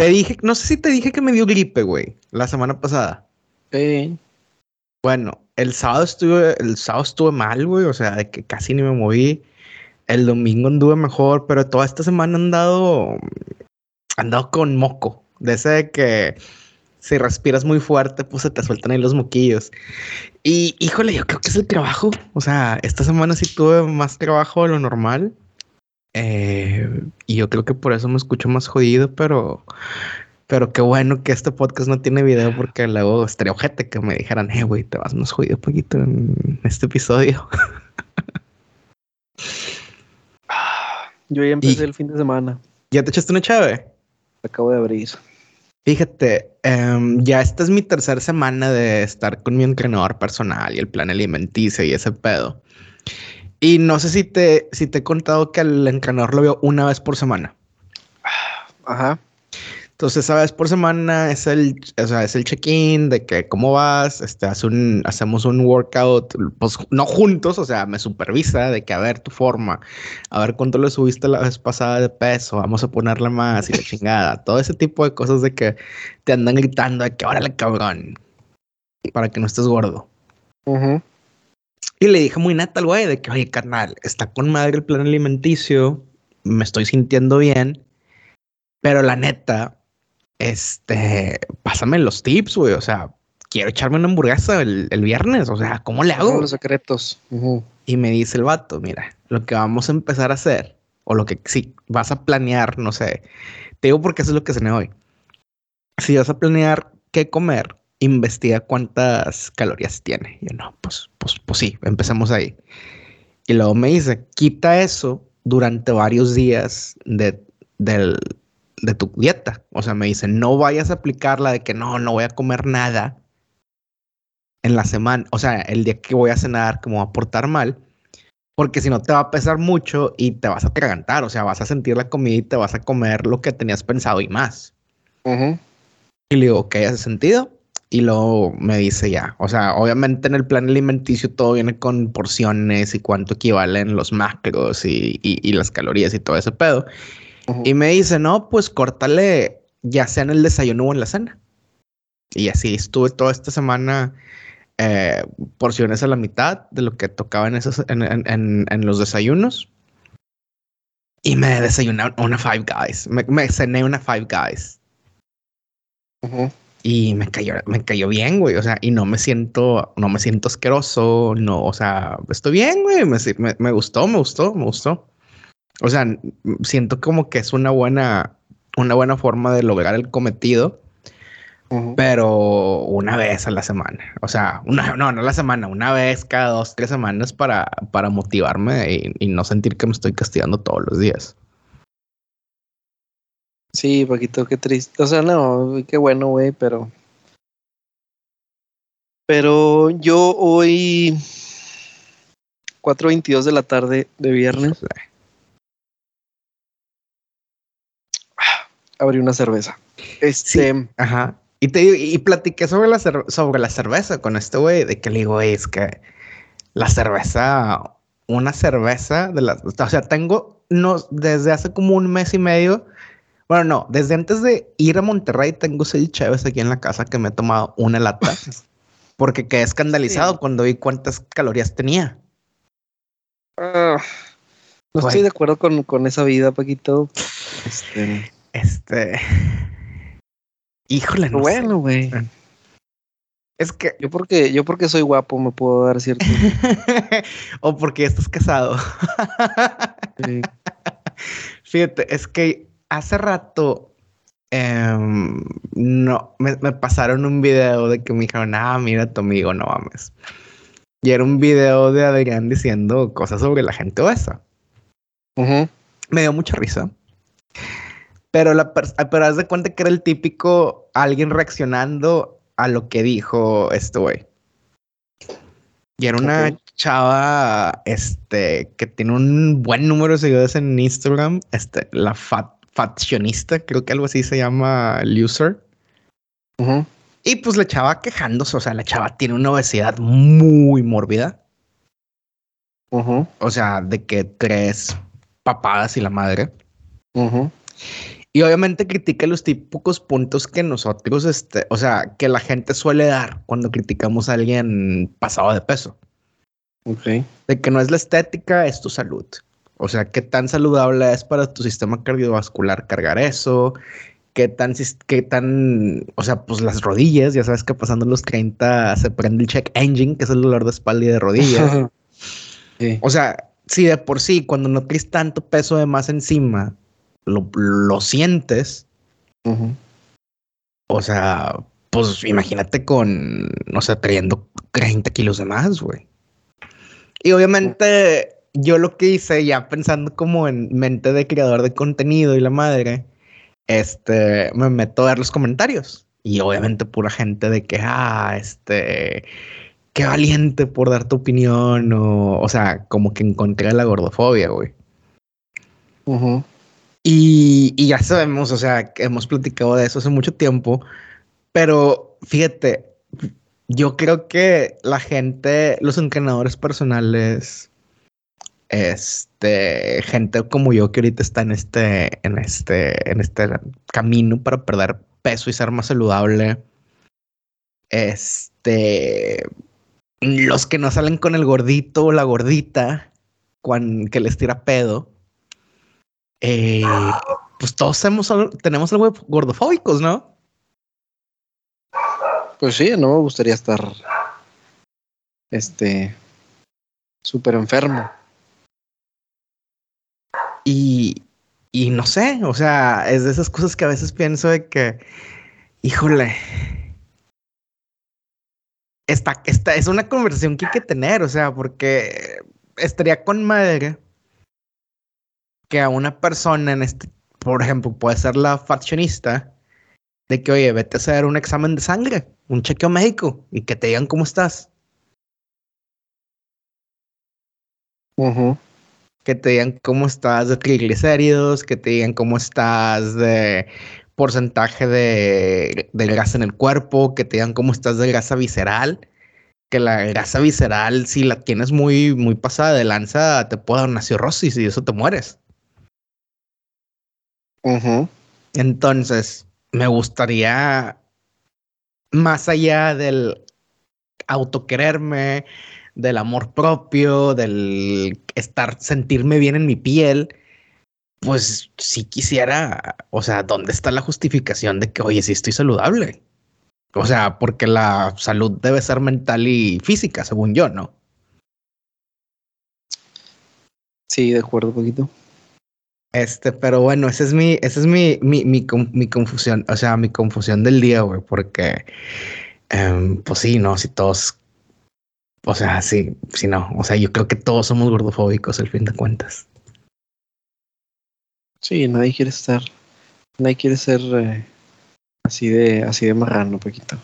Te dije, no sé si te dije que me dio gripe, güey, la semana pasada. Sí. Bueno, el sábado estuve, el sábado estuve mal, güey, o sea, de que casi ni me moví. El domingo anduve mejor, pero toda esta semana han andado, andado con moco. De ese de que si respiras muy fuerte, pues se te sueltan ahí los moquillos. Y híjole, yo creo que es el trabajo. O sea, esta semana sí tuve más trabajo de lo normal. Eh, y yo creo que por eso me escucho más jodido, pero, pero qué bueno que este podcast no tiene video porque luego estaría ojete que me dijeran, eh, güey, te vas más jodido un poquito en este episodio. Yo ya empecé el fin de semana. ¿Ya te echaste una chave? Acabo de abrir. Fíjate, em, ya esta es mi tercera semana de estar con mi entrenador personal y el plan alimenticio y ese pedo. Y no sé si te, si te he contado que el entrenador lo veo una vez por semana. Ajá. Entonces, esa vez por semana es el, o sea, es el check-in de que cómo vas, este, hace un, hacemos un workout, pues no juntos, o sea, me supervisa de que a ver tu forma, a ver cuánto le subiste la vez pasada de peso, vamos a ponerle más y la chingada, todo ese tipo de cosas de que te andan gritando de que órale cabrón, para que no estés gordo. Y le dije muy neta al güey de que, oye, carnal, está con madre el plan alimenticio, me estoy sintiendo bien, pero la neta, este, pásame los tips, güey. O sea, quiero echarme una hamburguesa el, viernes. O sea, ¿cómo le hago? Los secretos. Y me dice el vato, mira, lo que vamos a empezar a hacer, o lo que sí, vas a planear, no sé. Te digo porque eso es lo que se me hoy. Si vas a planear qué comer, investiga cuántas calorías tiene. Y yo, no, pues, pues, pues sí, empecemos ahí. Y luego me dice, quita eso durante varios días de, del, de tu dieta. O sea, me dicen, no vayas a aplicar la de que no, no voy a comer nada en la semana. O sea, el día que voy a cenar, como va a portar mal. Porque si no te va a pesar mucho y te vas a atragantar. O sea, vas a sentir la comida y te vas a comer lo que tenías pensado y más. Y le digo, ¿qué hace sentido? Y luego me dice ya, o sea, obviamente en el plan alimenticio todo viene con porciones y cuánto equivalen los macros y, y las calorías y todo ese pedo. Y me dice, no, pues córtale ya sea en el desayuno o en la cena. Y así estuve toda esta semana eh, porciones a la mitad de lo que tocaba en, esos, en, los desayunos. Y me desayuné una Five Guys. Me, cené una Five Guys. Y me cayó, me cayó bien, güey. O sea, y no me siento, no me siento asqueroso. No, o sea, estoy bien, güey. me gustó, me gustó, me gustó. O sea, siento como que es una buena, una buena forma de lograr el cometido, pero una vez a la semana. O sea, una, no, no a la semana, una vez cada dos, tres semanas para, para motivarme y, no sentir que me estoy castigando todos los días. Sí, poquito, qué triste. O sea, no, qué bueno, güey, pero. Pero yo hoy, 4.22 de la tarde de viernes. abrí una cerveza. Este. ajá. Y te y platiqué sobre la, sobre la cerveza con este güey, de que le digo, es que la cerveza, una cerveza de las, o sea, tengo, no, desde hace como un mes y medio, bueno, no, desde antes de ir a Monterrey tengo seis chaves aquí en la casa que me he tomado una lata, porque quedé escandalizado cuando vi cuántas calorías tenía. Ah, no estoy de acuerdo con, con esa vida, Paquito. Este. Este. Híjole, no Bueno, güey. Es que. Yo porque, yo porque soy guapo me puedo dar cierto. o porque estás casado. Fíjate, es que hace rato em, no me, pasaron un video de que me dijeron, ah, mira tu amigo, no mames. Y era un video de Adrián diciendo cosas sobre la gente obesa. Me dio mucha risa. Pero, la pero haz de cuenta que era el típico alguien reaccionando a lo que dijo este güey. Y era una chava, este, que tiene un buen número de seguidores en Instagram, este, la fat, faccionista, creo que algo así se llama loser. Y pues la chava quejándose, o sea, la chava tiene una obesidad muy mórbida. O sea, de que tres papadas y la madre. Y obviamente critica los típicos puntos que nosotros, este, o sea, que la gente suele dar cuando criticamos a alguien pasado de peso. Ok. De que no es la estética, es tu salud. O sea, qué tan saludable es para tu sistema cardiovascular cargar eso, qué tan, qué tan, o sea, pues las rodillas, ya sabes que pasando los 30 se prende el check engine, que es el dolor de espalda y de rodillas. O sea, si de por sí, cuando no tienes tanto peso de más encima, lo, sientes. O sea, pues imagínate con, no sé, trayendo 30 kilos de más, güey. Y obviamente yo lo que hice, ya pensando como en mente de creador de contenido y la madre, este, me meto a ver los comentarios. Y obviamente pura gente de que, ah, este, qué valiente por dar tu opinión, o, o sea, como que encontré la gordofobia, güey. y, y, ya sabemos, o sea, que hemos platicado de eso hace mucho tiempo, pero fíjate, yo creo que la gente, los entrenadores personales, este, gente como yo que ahorita está en este, en este, en este camino para perder peso y ser más saludable. Este, los que no salen con el gordito o la gordita, cuando, que les tira pedo, eh, pues todos tenemos, tenemos algo gordofóbicos, ¿no? Pues sí, no me gustaría estar, este, súper enfermo. Y, y no sé, o sea, es de esas cosas que a veces pienso de que, híjole, esta, esta es una conversación que hay que tener, o sea, porque estaría con madre que a una persona en este, por ejemplo, puede ser la faccionista, de que, oye, vete a hacer un examen de sangre, un chequeo médico, y que te digan cómo estás. Uh que te digan cómo estás de triglicéridos, que te digan cómo estás de porcentaje de, grasa en el cuerpo, que te digan cómo estás de grasa visceral, que la grasa visceral, si la tienes muy, muy pasada de lanza, te puede dar una cirrosis y eso te mueres. Entonces, me gustaría, más allá del autoquererme, del amor propio, del estar, sentirme bien en mi piel, pues si quisiera, o sea, ¿dónde está la justificación de que, oye, sí estoy saludable? O sea, porque la salud debe ser mental y física, según yo, ¿no? Sí, de acuerdo, un poquito. Este, pero bueno, esa es mi, esa es mi, mi, mi, mi confusión, o sea, mi confusión del día, güey, porque, um, pues sí, no, si todos o sea, sí, sí, no. O sea, yo creo que todos somos gordofóbicos al fin de cuentas. Sí, nadie quiere estar, nadie quiere ser eh, así de, así de marrano, poquito.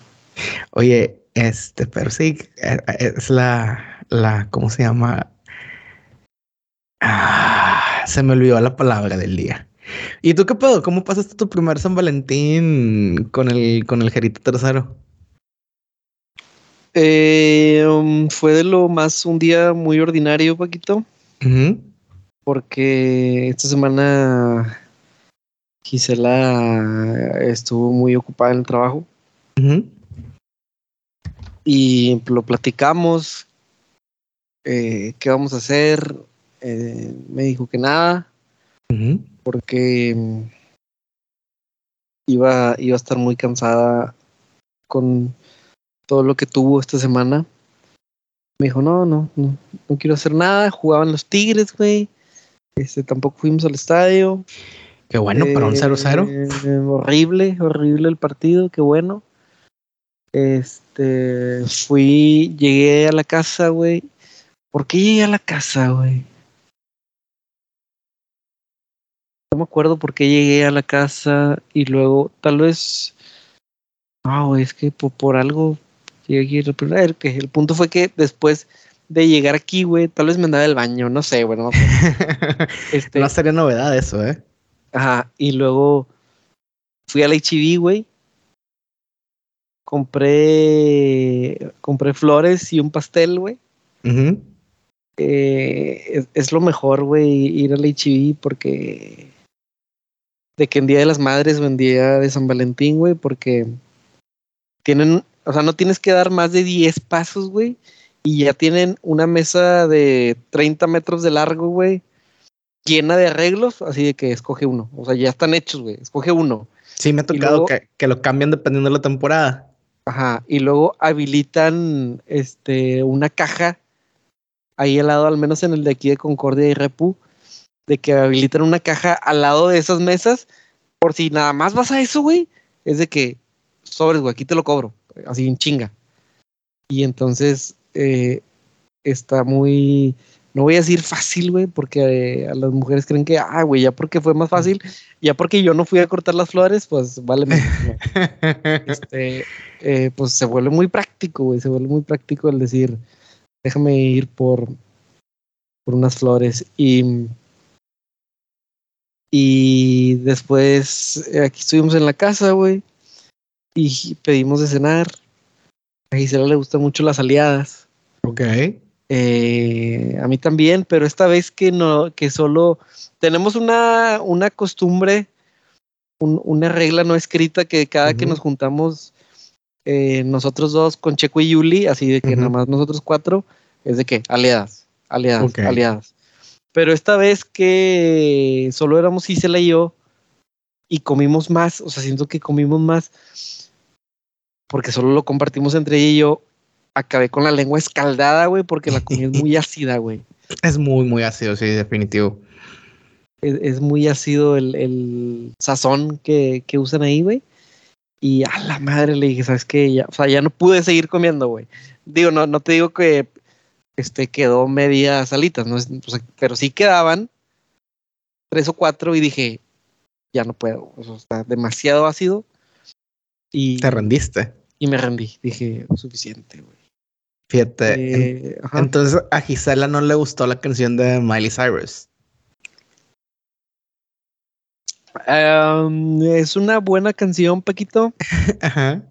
Oye, este, pero sí, eh, eh, es la, la, ¿cómo se llama? Ah, se me olvidó la palabra del día. ¿Y tú qué pedo? ¿Cómo pasaste tu primer San Valentín con el, con el Jerito tercero? Eh, um, fue de lo más un día muy ordinario, Paquito. Porque esta semana Gisela estuvo muy ocupada en el trabajo. Y lo platicamos. Eh, ¿Qué vamos a hacer? Eh, me dijo que nada. Porque mm, iba, iba a estar muy cansada con todo lo que tuvo esta semana. Me dijo, no, no, no, no quiero hacer nada. Jugaban los Tigres, güey. Este, tampoco fuimos al estadio. Qué bueno, para un 0-0. Eh, horrible, horrible el partido, qué bueno. Este, fui, llegué a la casa, güey. ¿Por qué llegué a la casa, güey? No me acuerdo por qué llegué a la casa y luego, tal vez. No, es que por algo que el punto fue que después de llegar aquí, güey, tal vez me andaba del baño, no sé, bueno. este, no sería novedad eso, ¿eh? Ajá, y luego fui al HIV, güey. Compré, compré flores y un pastel, güey. Eh, es, lo mejor, güey, ir al HIV porque de que en Día de las Madres o en Día de San Valentín, güey, porque tienen, o sea, no tienes que dar más de 10 pasos, güey, y ya tienen una mesa de 30 metros de largo, güey, llena de arreglos, así de que escoge uno. O sea, ya están hechos, güey, escoge uno. Sí, me ha tocado que, que, lo cambian dependiendo de la temporada. Ajá, y luego habilitan este, una caja ahí al lado, al menos en el de aquí de Concordia y Repu, de que habilitan una caja al lado de esas mesas, por si nada más vas a eso, güey, es de que sobres, güey, aquí te lo cobro, así en chinga. Y entonces eh, está muy, no voy a decir fácil, güey, porque eh, a las mujeres creen que, ah, güey, ya porque fue más fácil, ya porque yo no fui a cortar las flores, pues vale este, eh, pues se vuelve muy práctico, güey, se vuelve muy práctico el decir, déjame ir por, por unas flores. Y, y después aquí estuvimos en la casa, güey, y pedimos de cenar. A Gisela le gustan mucho las aliadas. Ok. Eh, a mí también, pero esta vez que no, que solo tenemos una, una costumbre, una regla no escrita que cada que nos juntamos eh, nosotros dos con Checo y Yuli, así de que nada más nosotros cuatro, es de que aliadas, aliadas, aliadas. Pero esta vez que solo éramos Isela y yo y comimos más, o sea, siento que comimos más porque solo lo compartimos entre ella y yo, acabé con la lengua escaldada, güey, porque la comida es muy ácida, güey. Es muy, muy ácido, sí, definitivo. Es, muy ácido el, sazón que, que usan ahí, güey. Y a la madre le dije, ¿sabes qué? Ya, o sea, ya no pude seguir comiendo, güey. Digo, no, no te digo que este, quedó media salitas, ¿no? pero sí quedaban tres o cuatro y dije, ya no puedo. O sea, está demasiado ácido. Y, ¿Te rendiste? Y me rendí. Dije, suficiente, güey. Fíjate. Eh, entonces a Gisela no le gustó la canción de Miley Cyrus. es una buena canción, Paquito. Ajá.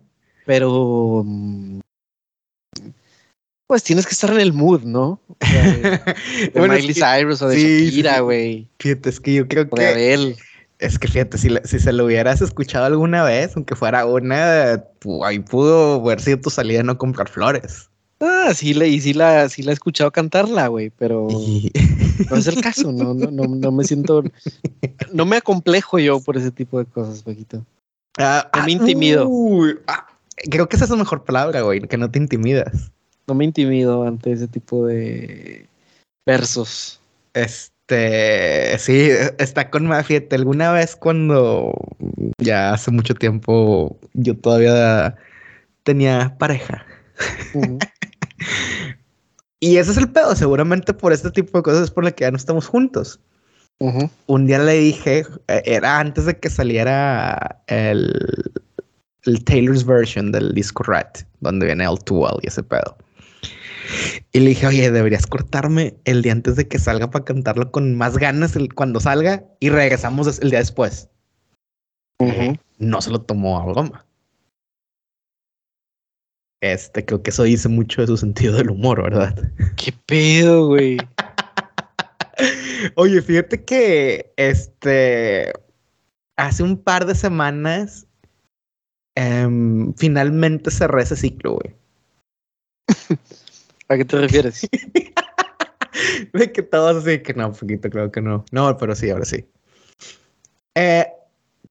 Pero. Mm, pues tienes que estar en el mood, ¿no? de, Miley Cyrus o de Shakira, güey. fíjate, es que yo creo que. él. Es que fíjate, si, si, se lo hubieras escuchado alguna vez, aunque fuera una, ahí pudo haber sido tu salida no comprar flores. Ah, sí, la, y sí la, sí la he escuchado cantarla, güey, pero no es el caso, no, no, no, no, me siento, no me acomplejo yo por ese tipo de cosas, Paquito. Ah, no me ah, intimido. Ah, creo que esa es la mejor palabra, güey, que no te intimidas. No me intimido ante ese tipo de versos. Este, sí, está con Mafiete. Alguna vez cuando ya hace mucho tiempo yo todavía tenía pareja. y ese es el pedo, seguramente por este tipo de cosas es por la que ya no estamos juntos. Un día le dije, eh, era antes de que saliera el, el Taylor's version del disco Rat, donde viene el Well y ese pedo. Y le dije, oye, deberías cortarme el día antes de que salga para cantarlo con más ganas el, cuando salga y regresamos el día después. No se lo tomó a goma. Este, creo que eso dice mucho de su sentido del humor, ¿verdad? ¿Qué pedo, güey? Oye, fíjate que este hace un par de semanas em, finalmente cerré ese ciclo, güey. ¿A qué te refieres? de que todos así, que no, poquito, creo que no. No, pero sí, ahora sí. Eh,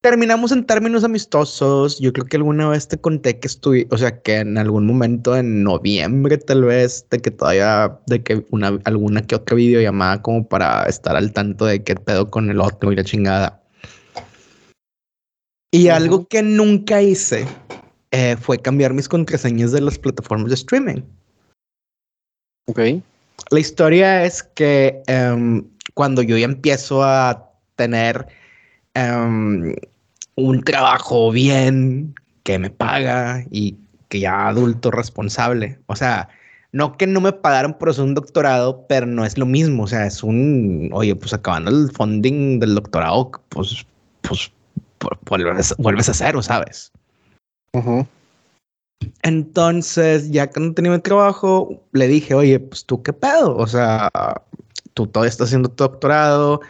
terminamos en términos amistosos. Yo creo que alguna vez te conté que estuve, o sea, que en algún momento en noviembre tal vez, de que todavía, de que una, alguna que otra videollamada como para estar al tanto de qué pedo con el otro y la chingada. Y algo que nunca hice eh, fue cambiar mis contraseñas de las plataformas de streaming. Ok. La historia es que em, cuando yo ya empiezo a tener um, un trabajo bien, que me paga y que ya adulto responsable. O sea, no que no me pagaron por hacer un doctorado, pero no es lo mismo. O sea, es un, oye, pues acabando el funding del doctorado, pues, pues, vuelves, vuelves a cero, ¿sabes? Entonces, ya cuando tenía mi trabajo, le dije, oye, pues tú qué pedo. O sea, tú todavía estás haciendo tu doctorado,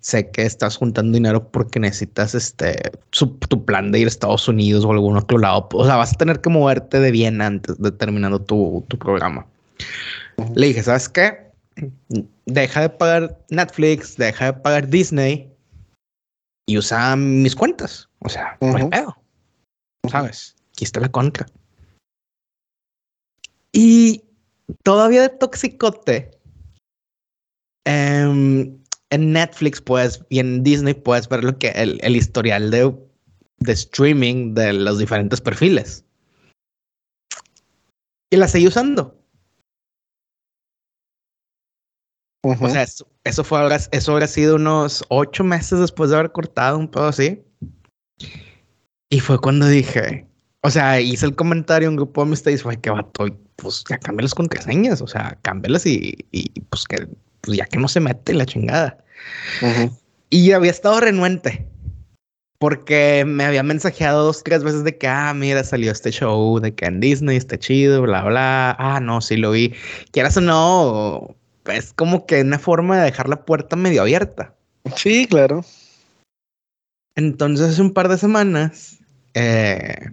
sé que estás juntando dinero porque necesitas este tu plan de ir a Estados Unidos o algún otro lado. O sea, vas a tener que moverte de bien antes de terminando tu, programa. Le dije, ¿sabes qué? Deja de pagar Netflix, deja de pagar Disney y usa mis cuentas. O sea, no pedo. ¿Sabes? Aquí está la contra. Y todavía de toxicote. Em, en Netflix puedes y en Disney puedes ver lo que el, el historial de, de, streaming de los diferentes perfiles. Y la seguí usando. O sea, eso, fue ahora, eso habrá sido unos ocho meses después de haber cortado un poco así. Y fue cuando dije, o sea, hice el comentario en un grupo de amistades, fue que vato, pues ya cambié las contraseñas, o sea, cámbialas y, y pues que pues ya que no se mete la chingada. Y había estado renuente porque me había mensajeado dos, tres veces de que, ah, mira, salió este show de que en Disney está chido, bla, bla. Ah, no, sí lo vi. Quieras o no, es como que una forma de dejar la puerta medio abierta. Sí, claro. Entonces, hace un par de semanas, eh,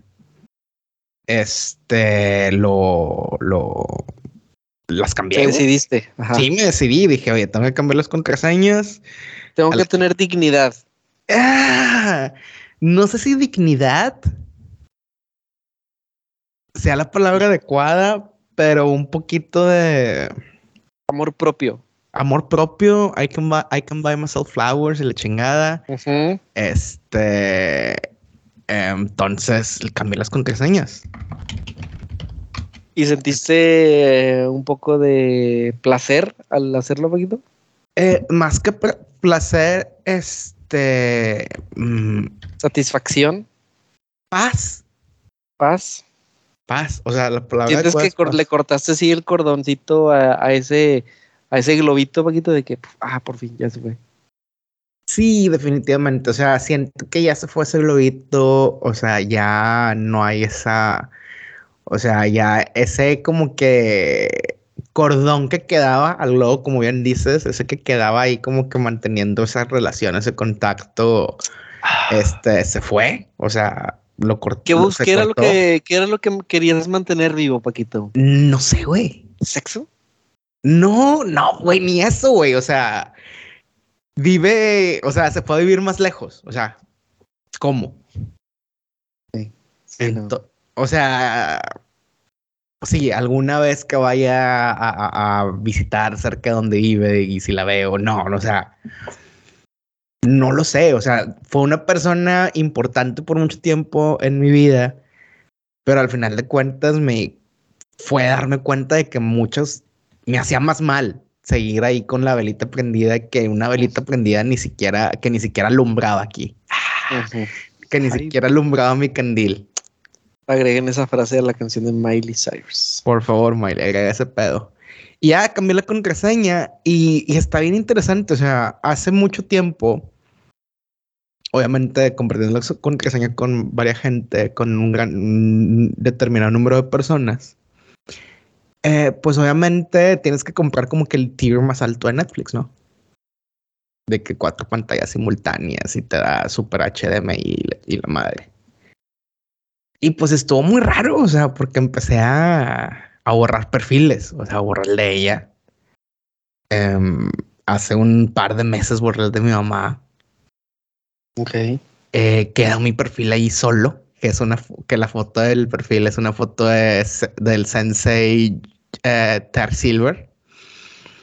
este, lo, lo, las cambié. Te decidiste. Sí, me decidí. Dije, oye, tengo que cambiar las contraseñas. Tengo que tener dignidad. Ah, no sé si dignidad sea la palabra adecuada, pero un poquito de amor propio. Amor propio. I can buy, I can buy myself flowers y la chingada. Este. Entonces cambié las contraseñas. ¿Y sentiste eh, un poco de placer al hacerlo, poquito? Eh, más que placer, este. Mm, Satisfacción. Paz. Paz. Paz. O sea, la palabra. ¿Sientes que le cortaste así el cordoncito a, ese a ese globito, poquito de que, ah, por fin, ya se fue. Sí, definitivamente. O sea, siento que ya se fue ese globito. O sea, ya no hay esa o sea, ya ese como que cordón que quedaba al globo, como bien dices, ese que quedaba ahí como que manteniendo esa relación, ese contacto, este, se fue. O sea, lo cortó. ¿Qué, ¿qué era lo que, ¿Qué era lo que querías mantener vivo, Paquito? No sé, güey. ¿Sexo? No, no, güey, ni eso, güey. O sea, vive, o sea, se puede vivir más lejos. O sea, ¿cómo? Sí. O sea, sí, alguna vez que vaya a, visitar cerca de donde vive y si la veo, no, o sea, no lo sé, o sea, fue una persona importante por mucho tiempo en mi vida, pero al final de cuentas me fue darme cuenta de que muchos me hacía más mal seguir ahí con la velita prendida que una velita prendida ni siquiera, que ni siquiera alumbraba aquí. Que ni siquiera alumbraba mi candil. Agreguen esa frase a la canción de Miley Cyrus. Por favor, Miley, agrega ese pedo. Y ya cambié la contraseña y, está bien interesante. O sea, hace mucho tiempo, obviamente compartiendo la contraseña con varias gente, con un gran determinado número de personas, eh, pues obviamente tienes que comprar como que el tier más alto de Netflix, ¿no? De que cuatro pantallas simultáneas y te da super HDMI y la madre. Y pues estuvo muy raro, o sea, porque empecé a, a borrar perfiles, o sea, a borrar el de ella. Em, hace un par de meses borré el de mi mamá. Ok. Eh, queda mi perfil ahí solo, que es una que la foto del perfil es una foto de, del sensei eh, Tar Silver.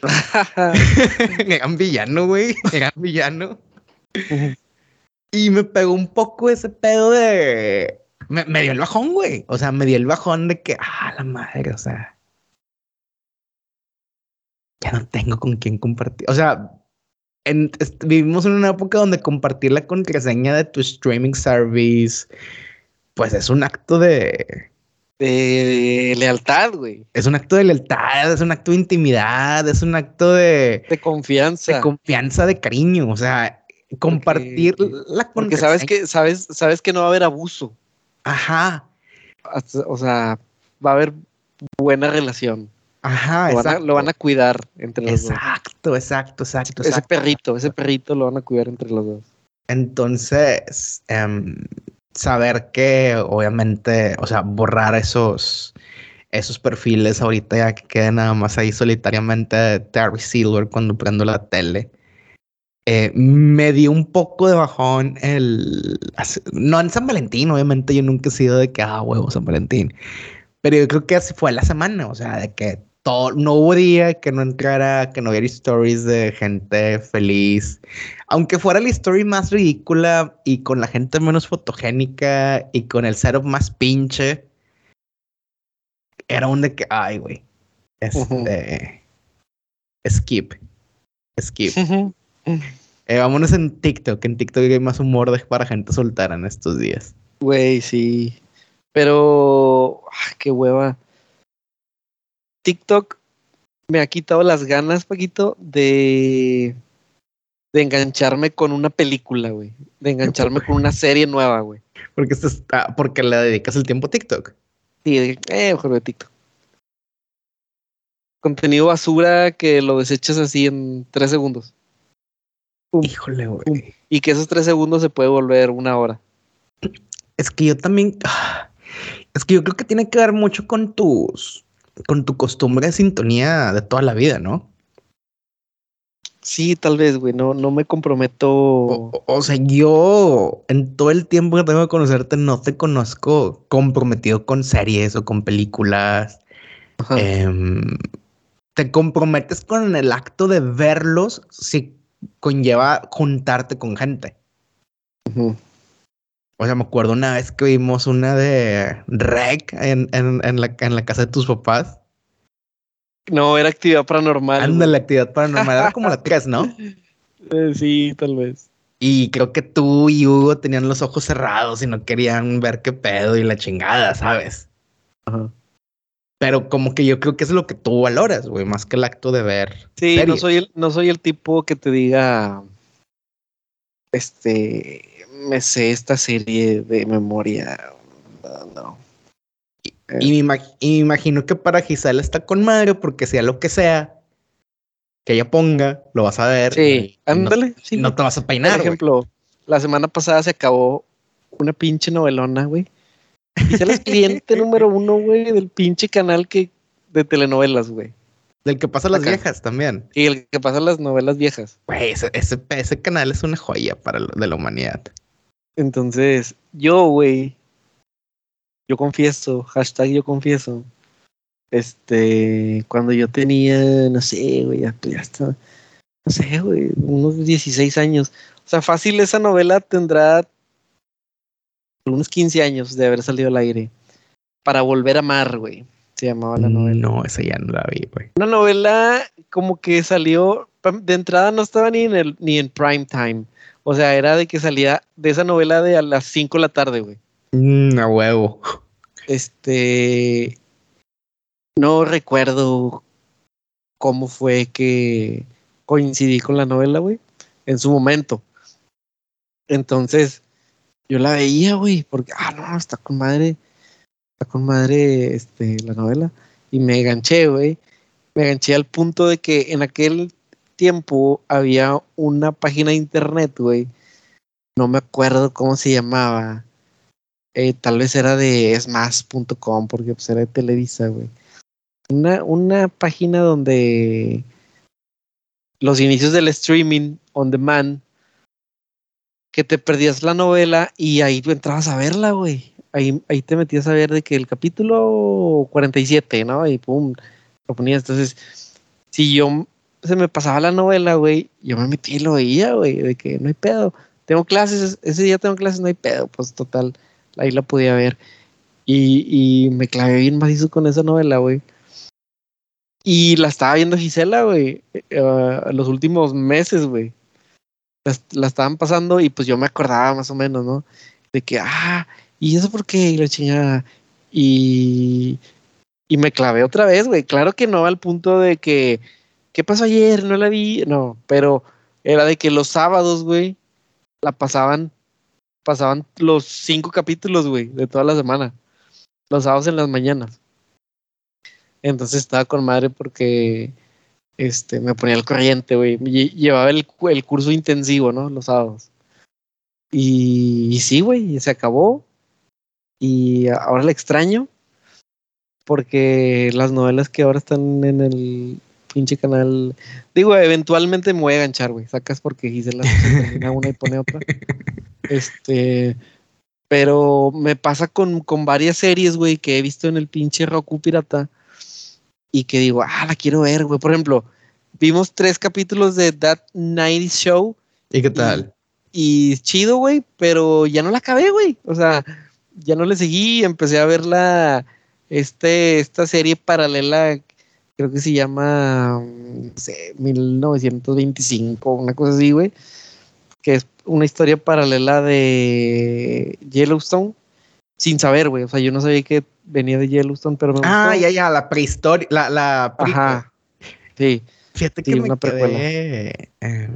Era un villano, güey. Era un villano. y me pegó un poco ese pedo de me, dio el bajón, güey. O sea, me dio el bajón de que, ah, la madre, o sea. Ya no tengo con quién compartir. O sea, vivimos en una época donde compartir la contraseña de tu streaming service, pues es un acto de. De lealtad, güey. Es un acto de lealtad, es un acto de intimidad, es un acto de. De confianza. De confianza, de cariño. O sea, compartir la contraseña. Porque sabes que, sabes, sabes que no va a haber abuso. Ajá. O sea, va a haber buena relación. Ajá, lo van, a, lo van a cuidar entre los exacto, Exacto, exacto, exacto. ese exacto. perrito, ese perrito lo van a cuidar entre los dos. Entonces, em, saber que obviamente, o sea, borrar esos, esos perfiles ahorita ya que quede nada más ahí solitariamente Terry Silver cuando prendo la tele. eh, me dio un poco de bajón el... No en San Valentín, obviamente yo nunca he sido de que, ah, huevo, San Valentín. Pero yo creo que así fue la semana, o sea, de que todo, no hubo día que no entrara, que no hubiera stories de gente feliz. Aunque fuera la story más ridícula y con la gente menos fotogénica y con el setup más pinche, era un de que, ay, güey. Este. Skip. Skip. Eh, vámonos en TikTok. En TikTok hay más humor de para gente soltera en estos días. Güey, sí. Pero, ah, qué hueva. TikTok me ha quitado las ganas, Paquito, de, de engancharme con una película, güey. De engancharme con una serie nueva, güey. Porque, esto está, porque le dedicas el tiempo a TikTok. Sí, eh, mejor de TikTok. Contenido basura que lo desechas así en tres segundos. Pum. Híjole, güey. Y que esos tres segundos se puede volver una hora. Es que yo también. ah, Es que yo creo que tiene que ver mucho con tus. Con tu costumbre de sintonía de toda la vida, ¿no? Sí, tal vez, güey. No, no me comprometo. O, sea, yo en todo el tiempo que tengo de conocerte no te conozco comprometido con series o con películas. Em, te comprometes con el acto de verlos si conlleva juntarte con gente. O sea, me acuerdo una vez que vimos una de Rec en, en, en la, en la casa de tus papás. No, era actividad paranormal. Anda güey. la actividad paranormal, era como la 3, ¿no? Eh, sí, tal vez. Y creo que tú y Hugo tenían los ojos cerrados y no querían ver qué pedo y la chingada, ¿sabes? Ajá. Pero como que yo creo que es lo que tú valoras, güey, más que el acto de ver. Sí, no soy, el, no soy el tipo que te diga, este, me sé esta serie de memoria. No, no. Eh, Y me, imag- y me imagino que para Gisela está con madre porque sea lo que sea que ella ponga, lo vas a ver. sí, y no- ándale. sí, no, te vas a Por peinar, güey. ejemplo, la semana pasada se acabó una pinche novelona, güey. Y es cliente número uno, güey, del pinche canal que de telenovelas, güey. Del que pasa las Acá. viejas también. Y el que pasa las novelas viejas. Güey, ese, ese, ese canal es una joya para lo- de la humanidad. Entonces, yo, güey, yo confieso, hashtag yo confieso, este, cuando yo tenía, no sé, güey, ya, ya está, no sé, güey, unos 16 años. O sea, fácil esa novela tendrá unos 15 años de haber salido al aire. Para volver a amar, güey, se llamaba la novela. No, esa ya no la vi, güey. Una novela como que salió, de entrada no estaba ni en el, ni en prime time. O sea, era de que salía de esa novela de a las 5 de la tarde, güey. Mm, a huevo. Este. No recuerdo cómo fue que coincidí con la novela, güey. En su momento. Entonces, yo la veía, güey, porque, ah, no, está con madre. Está con madre este, la novela. Y me enganché, güey. Me enganché al punto de que en aquel tiempo había una página de internet, güey. No me acuerdo cómo se llamaba. Eh, tal vez era de esmas.com porque pues era de Televisa, güey. Una, una página donde los inicios del streaming on demand, que te perdías la novela y ahí tú entrabas a verla, güey. Ahí, ahí te metías a ver de que el capítulo 47, ¿no? Y pum, lo ponías. Entonces, si yo se me pasaba la novela, güey, yo me metí y lo veía, güey, de que no hay pedo. Tengo clases, ese día tengo clases, no hay pedo, pues total ahí la podía ver. Y, y me clavé bien macizo con esa novela, güey. Y la estaba viendo Gisela, güey, eh, los últimos meses, güey. La, la estaban pasando y pues yo me acordaba más o menos, ¿no? De que, ah, ¿y eso por qué? Y la chingada. Y, y me clavé otra vez, güey. Claro que no al punto de que, ¿qué pasó ayer? No la vi. No, pero era de que los sábados, güey, la pasaban pasaban los cinco capítulos, güey, de toda la semana. Los sábados en las mañanas. Entonces estaba con madre porque este, me ponía al corriente, güey. Lle- Llevaba el, cu- el curso intensivo, ¿no? Los sábados. Y, y sí, güey, se acabó. Y ahora la extraño. Porque las novelas que ahora están en el pinche canal. Digo, eventualmente me voy a ganchar, güey. Sacas porque Gisela se termina una y pone otra. Este. Pero me pasa con, con varias series, güey, que he visto en el pinche Roku Pirata. Y que digo, ah, la quiero ver, güey. Por ejemplo, vimos tres capítulos de That Night Show ¿Y qué tal? y chido, güey, pero ya no la acabé, güey. O sea, ya no le seguí, empecé a ver la, este, esta serie paralela, creo que se llama, mm, no sé, 1925, una cosa así, güey, que es una historia paralela de Yellowstone, sin saber, güey. O sea, yo no sabía que venía de Yellowstone, pero me Ah, gustó. ya, ya, la prehistoria, la, la. Ajá. Sí. Fíjate Sí, que me quedé, eh,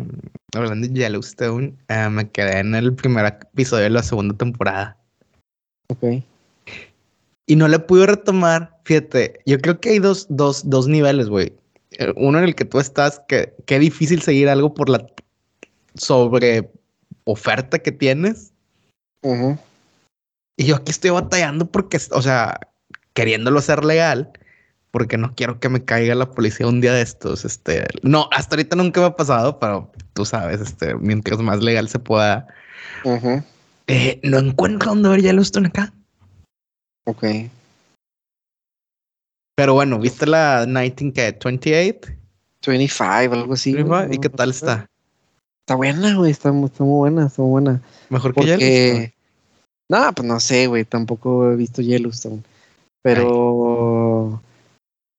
hablando de Yellowstone, eh, me quedé en el primer episodio de la segunda temporada. Ok. Y no le pude retomar, fíjate, yo creo que hay dos, dos, dos niveles, güey. Eh, Uno en el que tú estás, que qué difícil seguir algo por la sobre oferta que tienes. Ujú. Y yo aquí estoy batallando porque, o sea, queriéndolo hacer legal, porque no quiero que me caiga la policía un día de estos. Este, no, hasta ahorita nunca me ha pasado, pero tú sabes, este, mientras más legal se pueda. Ujú. Eh, no encuentro dónde ver Yellowstone acá. Ok. Pero bueno, ¿viste la 1928? 25, algo así. ¿Y qué tal está? Está buena, güey, está, está muy buena, está muy buena. Mejor que Yellowstone. No, pues no sé, güey, tampoco he visto Yellowstone. Pero.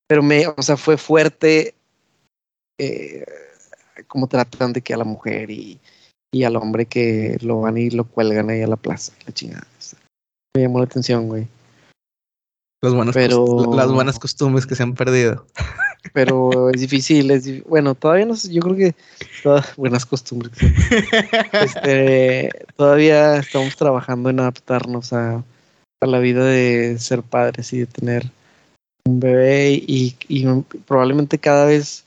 Pero me, o sea, fue fuerte. eh, como tratan de que a la mujer y, y al hombre que lo van y lo cuelgan ahí a la plaza. La chingada. me llamó la atención, güey. Las buenas, Pero- cost- las buenas costumbres que se han perdido. Pero es difícil, es bueno, todavía no sé, yo creo que todas buenas costumbres. Este, todavía estamos trabajando en adaptarnos a, a la vida de ser padres y de tener un bebé y, y probablemente cada vez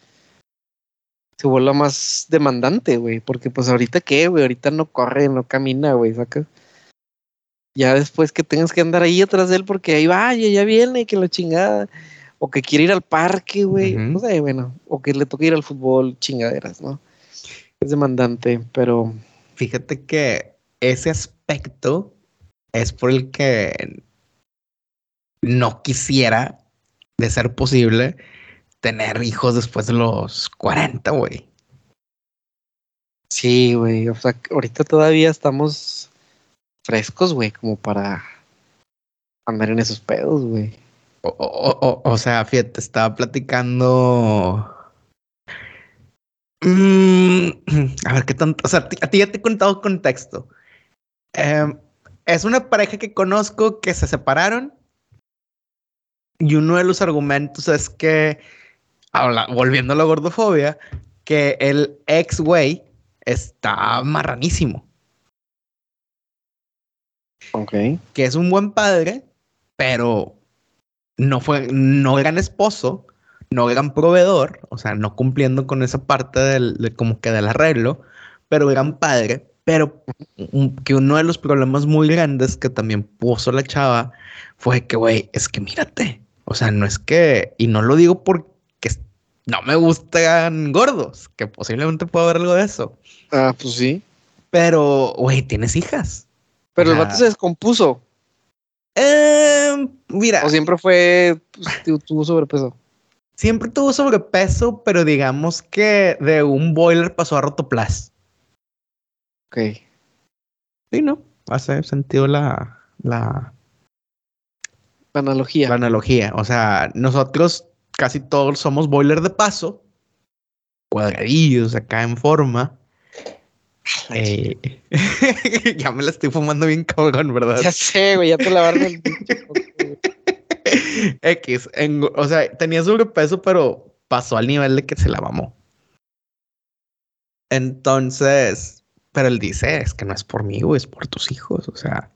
se vuelva más demandante, güey, porque pues ahorita qué, güey, ahorita no corre, no camina, güey, saca. Ya después que tengas que andar ahí atrás de él porque ahí va, ya, ya viene, que la chingada. O que quiere ir al parque, güey. No sé, bueno. O que le toque ir al fútbol, chingaderas, ¿no? Es demandante, pero Fíjate que ese aspecto es por el que no quisiera, de ser posible, tener hijos después de los 40, güey. sí, güey. O sea, ahorita todavía estamos frescos, güey, como para andar en esos pedos, güey. O, o- o- o sea, fíjate, estaba platicando. Mm, a ver qué tanto. O sea, a ti- ya te he contado contexto. Em, es una pareja que conozco que se separaron. Y uno de los argumentos es que, volviendo a la gordofobia, que el ex güey está marranísimo. Ok. que es un buen padre, pero no fue, no gran esposo, no gran proveedor, o sea, no cumpliendo con esa parte del, de como que del arreglo, pero gran padre, pero que uno de los problemas muy grandes que también puso la chava fue que, güey, es que mírate, o sea, no es que, y no lo digo porque no me gustan gordos, que posiblemente pueda haber algo de eso, Ah, pues sí. pero, güey, tienes hijas. Pero el vato se descompuso. Eh, mira, O siempre fue, pues, tu- tuvo sobrepeso. siempre tuvo sobrepeso, pero digamos que de un boiler pasó a rotoplas. Ok. Sí, ¿no? Hace sentido la, la, La analogía. la analogía. O sea, nosotros casi todos somos boiler de paso, cuadradillos acá en forma. Eh, ya me la estoy fumando bien cabrón, ¿verdad? Ya sé, güey, ya te lavaron el. X, en- o sea, tenía sobrepeso, pero pasó al nivel de que se la mamó. Entonces, pero él dice, es que no es por mí, güey, es por tus hijos. O sea,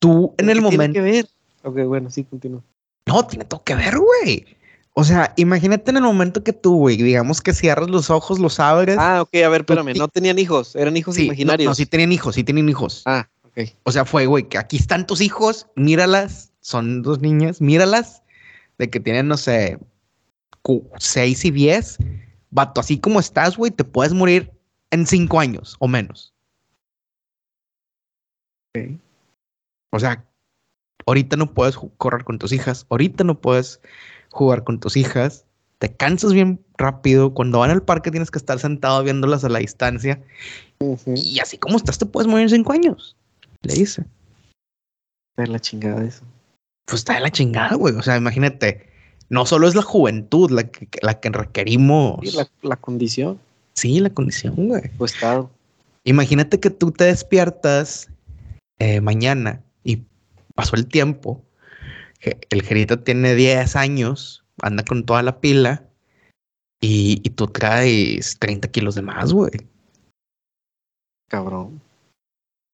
tú en el ¿Qué tiene momento... que ver? Ok, bueno, sí, continúa. No, tiene todo que ver, güey. O sea, imagínate en el momento que tú, güey, digamos que cierras los ojos, los abres. Ah, ok, a ver, espérame, no tenían hijos, eran hijos sí, imaginarios. No, sí tenían hijos, sí tienen hijos. Ah, ok. O sea, fue, güey, que aquí están tus hijos, míralas, son dos niñas, míralas, de que tienen, no sé, seis y diez. Vato, así como estás, güey, te puedes morir en cinco años o menos. Ok. O sea, ahorita no puedes correr con tus hijas, ahorita no puedes jugar con tus hijas, te cansas bien rápido, cuando van al parque tienes que estar sentado viéndolas a la distancia y así como estás te puedes morir en cinco años. Le dice. Ver la chingada de eso. Pues está de la chingada, güey. O sea, imagínate, no solo es la juventud la que, la que requerimos. Sí, la, la condición, Sí, la condición, güey. tu estado. Imagínate que tú te despiertas eh, mañana y pasó el tiempo. El gerito tiene 10 años, anda con toda la pila y, y tú traes 30 kilos de más, güey. Cabrón.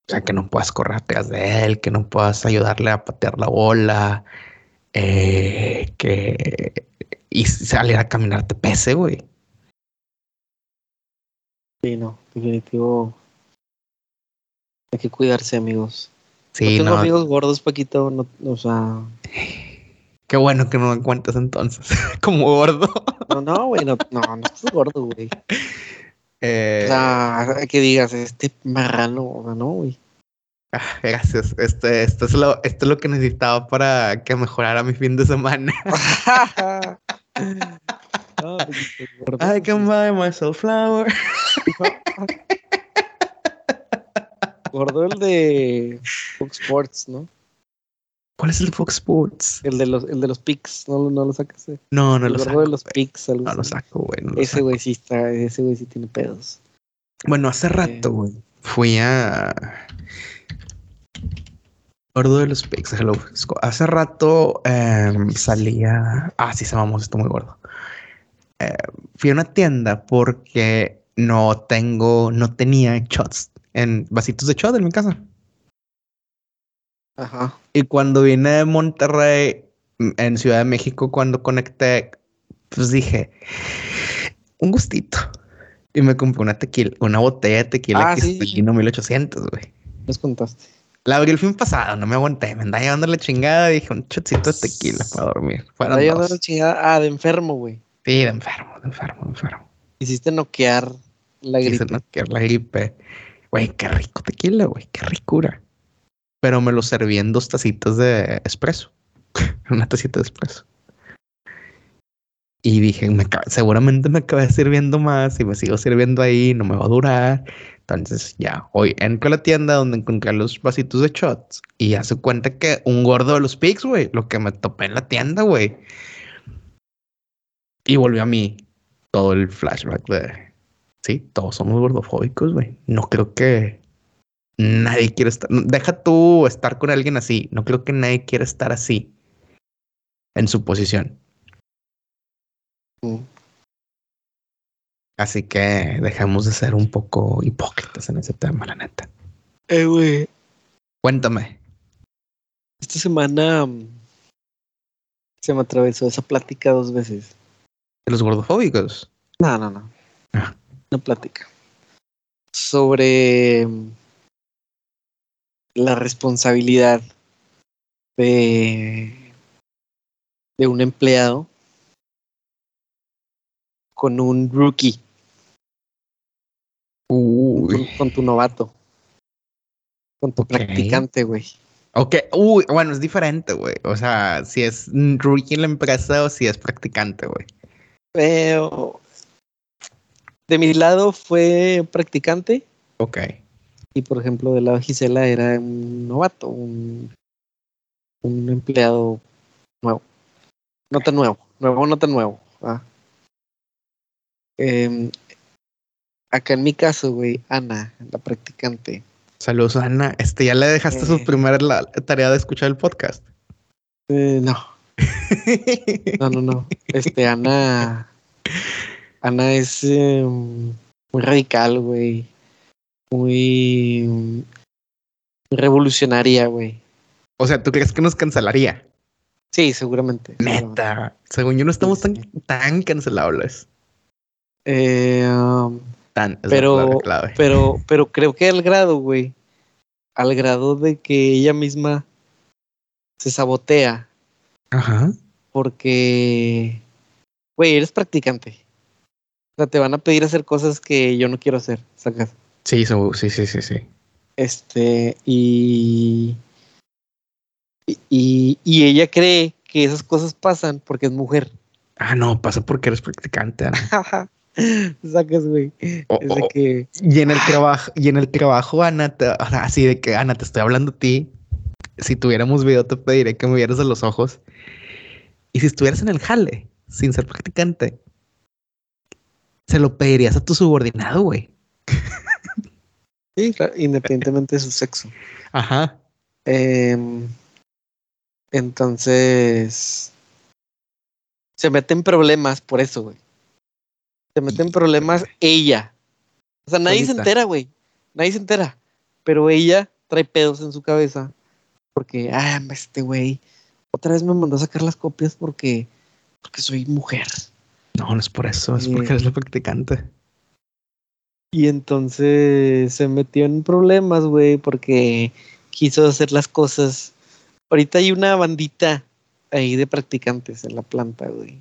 O sea, que no puedas correr atrás de él, que no puedas ayudarle a patear la bola, eh, que y salir a caminar te pese, güey. Sí, no, definitivo. Hay que cuidarse, amigos. Sí, no tengo no. amigos gordos, Paquito. No, o sea, Qué bueno que no me cuentas entonces, como gordo. no, no, güey, no, no, no estás gordo, güey. Eh, O sea, que digas, este marrano, o sea, no, güey. ah, gracias. Este, esto, es lo, esto es lo que necesitaba para que mejorara mi fin de semana. I can buy myself flower. Gordo el de Fox Sports, ¿no? ¿Cuál es el Fox Sports? El de los, el de los pics, no, lo- no lo sacas. eh. No, no el lo gordo saco. de los pics, algo No lo saco, güey. no Ese saco. güey sí está, ese güey sí tiene pedos. Bueno, hace rato, güey. Fui a. Gordo de los pics. busco. Hace rato em, salía. Ah, sí, se vamos, está muy gordo. Eh, fui a una tienda porque no tengo, no tenía shots en vasitos de shot en mi casa. Ajá. Y cuando vine de Monterrey, m- en Ciudad de México, cuando conecté, pues dije, un gustito. Y me compré una tequila, una botella de tequila Ah, sí. Cristalino 1800, güey. Nos contaste. La abrí el fin pasado, no me aguanté, me andaba llevando la chingada y dije un chocito de tequila para dormir. Fueron Ahí anda dos. la chingada. Ah, de enfermo, güey. Sí, de enfermo, de enfermo, de enfermo. Hiciste noquear la Quise gripe. noquear la gripe. Güey, qué rico tequila, güey, qué ricura. Pero me lo serví en dos tacitas de espresso. Una tacita de espresso. Y dije, me seguramente me acabé sirviendo más y me sigo sirviendo ahí, no me va a durar. Entonces ya, hoy entro a la tienda donde encontré los vasitos de shots y hace cuenta que un gordo de los pigs, güey, lo que me topé en la tienda, güey. Y volvió a mí todo el flashback de, sí, todos somos gordofóbicos, güey. No creo que nadie quiera estar, deja tú estar con alguien así, no creo que nadie quiera estar así en su posición. Así que dejemos de ser un poco hipócritas en ese tema, la neta. Eh, güey. Cuéntame. Esta semana mm, se me atravesó esa plática dos veces. ¿De los gordofóbicos? No, no, no. Ah. Una plática. Sobre la responsabilidad de, de un empleado con un rookie, con, Uy. con tu novato, con tu practicante, güey. Ok, uy, bueno, es diferente, güey. O sea, si es un rookie en la empresa o si es practicante, güey. Pero de mi lado fue practicante Ok. y por ejemplo del lado de Gisela era un novato, un, un empleado nuevo. No tan nuevo, nuevo, no tan nuevo. ah. Em, acá en mi caso, güey, Ana, la practicante. Saludos, Ana. Este, ¿ya le dejaste su Eh. primera la- tarea de escuchar el podcast? eh, no, no, no, no. Este, Ana. Ana es em, muy radical, güey. Muy, muy revolucionaria, güey. O sea, ¿tú crees que nos cancelaría? Sí, seguramente. Neta. Según yo no estamos tan, tan cancelables. Eh, um, Tan. es pero, clave. pero, pero creo que al grado, güey. Al grado de que ella misma se sabotea. Ajá. Porque, güey, eres practicante. Sea, te van a pedir hacer cosas que yo no quiero hacer, sacas. Sí, so- sí, sí, sí, sí. Este, y, y, y ella cree que esas cosas pasan porque es mujer. Ah, no, pasa porque eres practicante, Ana. Sacas, güey. O- Es de o- que, Y en el trabajo, y en el trabajo, Ana, te- así de que, Ana, te estoy hablando a ti. Si tuviéramos video, te pediré que me vieras a los ojos. Y si estuvieras en el jale, sin ser practicante, se lo pedirías a tu subordinado, güey. sí, claro, independientemente de su sexo. Ajá. Em, entonces, se mete en problemas por eso, güey. Se mete en problemas ella. O sea, nadie se entera, güey. Nadie se entera. Pero ella trae pedos en su cabeza. Porque, ah, este güey, otra vez me mandó a sacar las copias porque, porque soy mujer. No, no es por eso, es porque eres la practicante. Y entonces se metió en problemas, güey, porque quiso hacer las cosas. Ahorita hay una bandita ahí de practicantes en la planta, güey.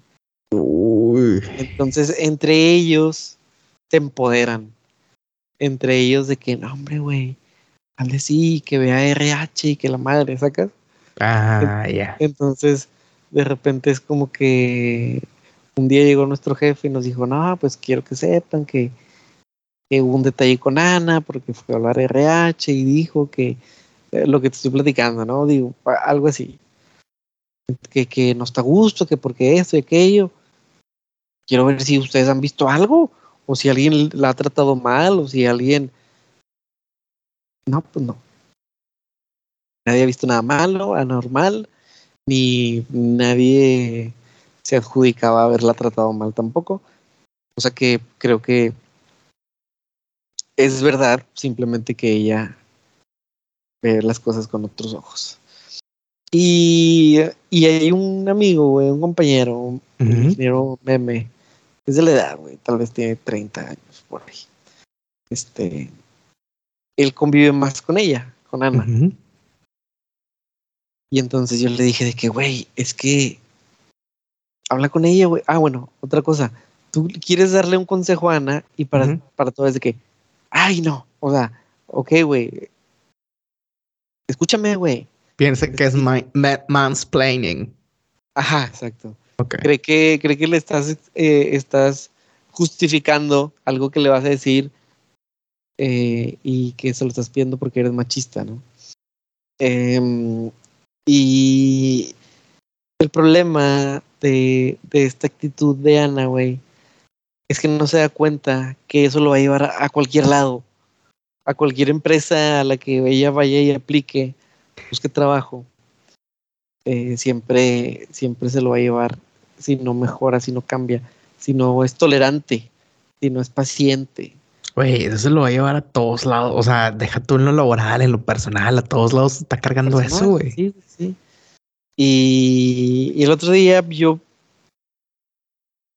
Uy. Entonces, entre ellos se empoderan. Entre ellos de que, no, hombre, güey, hazle sí, que vea RH y que la madre, ¿sacas? Ah, ya. Entonces, de repente es como que un día llegó nuestro jefe y nos dijo, no, pues quiero que sepan que, hubo un detalle con Ana porque fue a hablar RH y dijo que eh, lo que te estoy platicando, ¿no? Digo, algo así. Que, que no está a gusto, que porque esto y aquello. Quiero ver si ustedes han visto algo o si alguien la ha tratado mal o si alguien... No, pues no. Nadie ha visto nada malo, anormal, ni nadie se adjudicaba haberla tratado mal tampoco. O sea que creo que es verdad, simplemente que ella ve las cosas con otros ojos. Y, y hay un amigo, güey, un compañero, un ingeniero meme, es de la edad, güey, tal vez tiene 30 años por ahí. Este, él convive más con ella, con Ana. Y entonces yo le dije de que, güey, es que habla con ella, güey. Ah, bueno, otra cosa. Tú quieres darle un consejo a Ana y para, Ujú. para todo es de que, ay, no. O sea, ok, güey. Escúchame, güey. Piensa que es ma- ma- mansplaining. Ajá, exacto. Ok. Cree que, cree que le estás, eh, estás justificando algo que le vas a decir eh, y que se lo estás pidiendo porque eres machista, ¿no? Em, y el problema de, de esta actitud de Ana, güey, es que no se da cuenta que eso lo va a llevar a, a cualquier lado, a cualquier empresa a la que ella vaya y aplique, busque trabajo. eh, siempre, siempre se lo va a llevar si no mejora, si no cambia, si no es tolerante, si no es paciente. Güey, eso se lo va a llevar a todos lados. O sea, deja tú en lo laboral, en lo personal, a todos lados está cargando eso, güey. Sí, sí. Y, y el otro día yo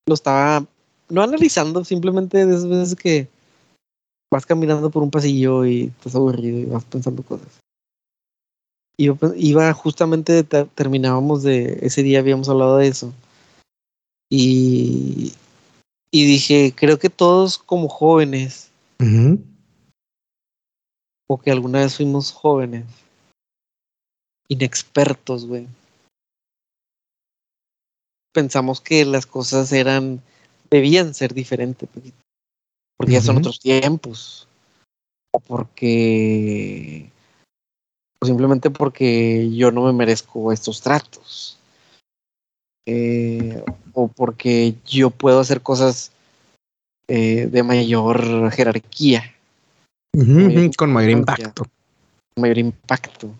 lo estaba no analizando, simplemente de esas veces que vas caminando por un pasillo y estás aburrido y vas pensando cosas. Iba, iba justamente, te- terminábamos de, ese día habíamos hablado de eso. Y, y dije, creo que todos como jóvenes, o que alguna vez fuimos jóvenes, inexpertos, güey. Pensamos que las cosas eran, debían ser diferentes, porque ya son otros tiempos, o porque, o simplemente porque yo no me merezco estos tratos, Eh, o porque yo puedo hacer cosas eh, de mayor jerarquía. Mayor Con mayor impacto. mayor impacto.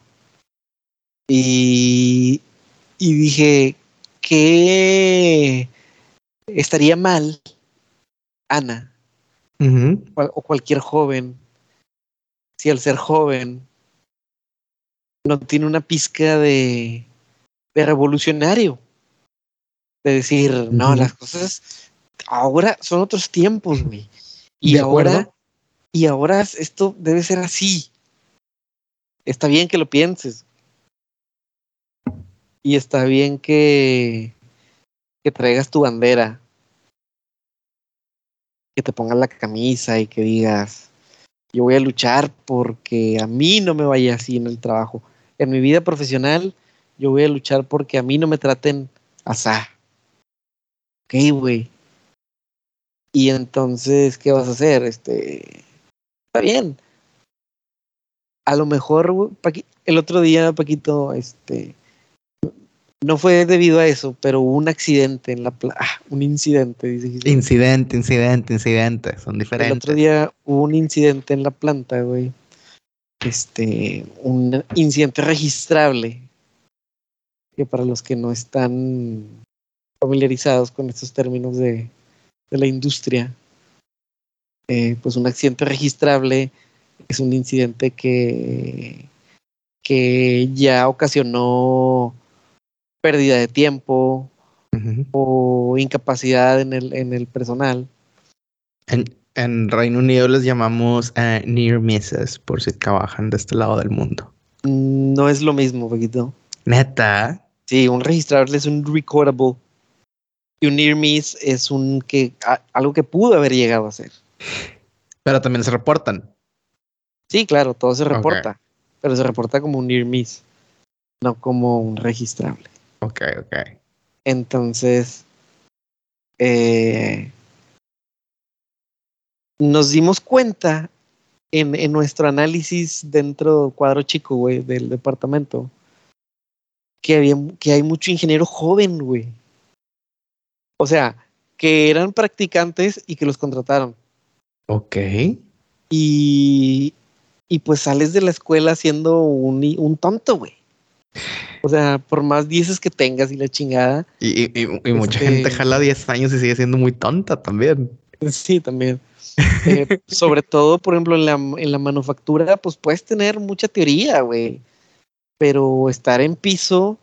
Y, y dije que estaría mal, Ana, o cualquier joven, si al ser joven no tiene una pizca de, de revolucionario. De decir, no, las cosas ahora son otros tiempos, güey. Y acuerdo. ahora, y ahora esto debe ser así. Está bien que lo pienses. Y está bien que, que traigas tu bandera. Que te pongas la camisa y que digas, yo voy a luchar porque a mí no me vaya así en el trabajo. En mi vida profesional, yo voy a luchar porque a mí no me traten asá. Ok, güey. Y entonces, ¿qué vas a hacer? Este, está bien. A lo mejor, el otro día, Paquito, este, no fue debido a eso, pero hubo un accidente en la playa, un incidente, dice Gisela. Incidente, incidente, incidente. Son El diferentes. otro día hubo un incidente en la planta, güey. Este, un incidente registrable. Que para los que no están familiarizados con estos términos de, de la industria, eh, pues un accidente registrable es un incidente que, que ya ocasionó pérdida de tiempo o incapacidad en el, en el personal. En, en Reino Unido les llamamos eh, near misses por si trabajan de este lado del mundo. No es lo mismo, Paquito. Neta. Sí, un registrable es un recordable. Y un near miss es un que a- algo que pudo haber llegado a ser. Pero también se reportan. Sí, claro, todo se reporta. Pero se reporta como un near miss, no como un registrable. Ok, ok. Entonces, eh, nos dimos cuenta en, en nuestro análisis dentro cuadro chico, güey, del departamento, que, había, que hay mucho ingeniero joven, güey. O sea, que eran practicantes y que los contrataron. Ok. Y, y pues sales de la escuela siendo un, un tonto, güey. O sea, por más dieces que tengas y la chingada, Y, y- y- y mucha Este- gente jala 10 años y sigue siendo muy tonta también. Sí, también. Eh, sobre todo, por ejemplo, en la, en la manufactura, pues puedes tener mucha teoría, güey. Pero estar en piso,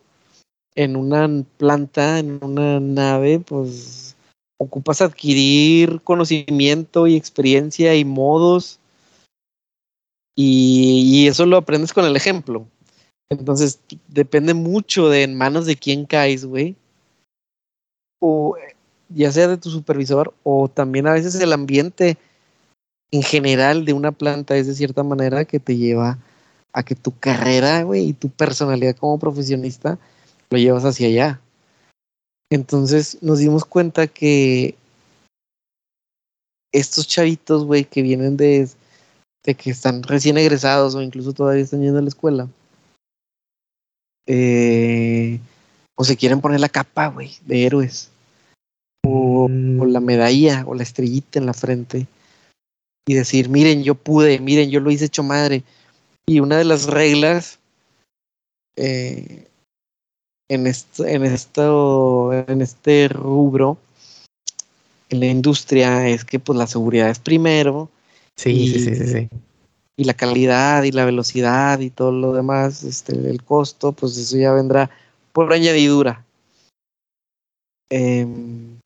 en una planta, en una nave, pues ocupas adquirir conocimiento y experiencia y modos. Y, y eso lo aprendes con el ejemplo. Entonces, depende mucho de en manos de quién caes, güey. O ya sea de tu supervisor o también a veces el ambiente en general de una planta es de cierta manera que te lleva a que tu carrera, güey, y tu personalidad como profesionista lo llevas hacia allá. Entonces nos dimos cuenta que estos chavitos, güey, que vienen de, de que están recién egresados o incluso todavía están yendo a la escuela, eh, o se quieren poner la capa, güey, de héroes o, Mm, o la medalla o la estrellita en la frente y decir, miren, yo pude, miren, yo lo hice hecho madre. Y una de las reglas eh, en, esto, en, esto, en este rubro, en la industria, es que pues la seguridad es primero Sí, sí, sí, sí, sí. Y la calidad y la velocidad y todo lo demás, este, el costo, pues eso ya vendrá por añadidura. Em,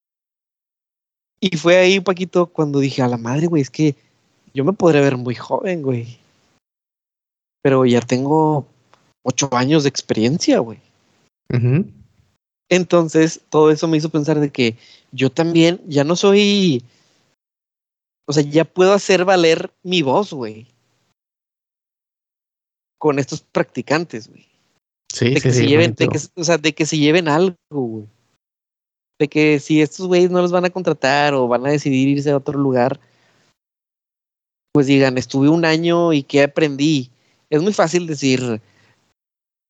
y fue ahí, Paquito, cuando dije, a la madre, güey, es que yo me podré ver muy joven, güey. Pero ya tengo ocho años de experiencia, güey. Entonces, todo eso me hizo pensar de que yo también ya no soy, o sea, ya puedo hacer valer mi voz, güey. Con estos practicantes, güey. Sí, De sí, que sí. se lleven, de que, o sea, de que se lleven algo, güey. De que si estos güeyes no los van a contratar o van a decidir irse a otro lugar, pues digan, estuve un año y qué aprendí. Es muy fácil decir,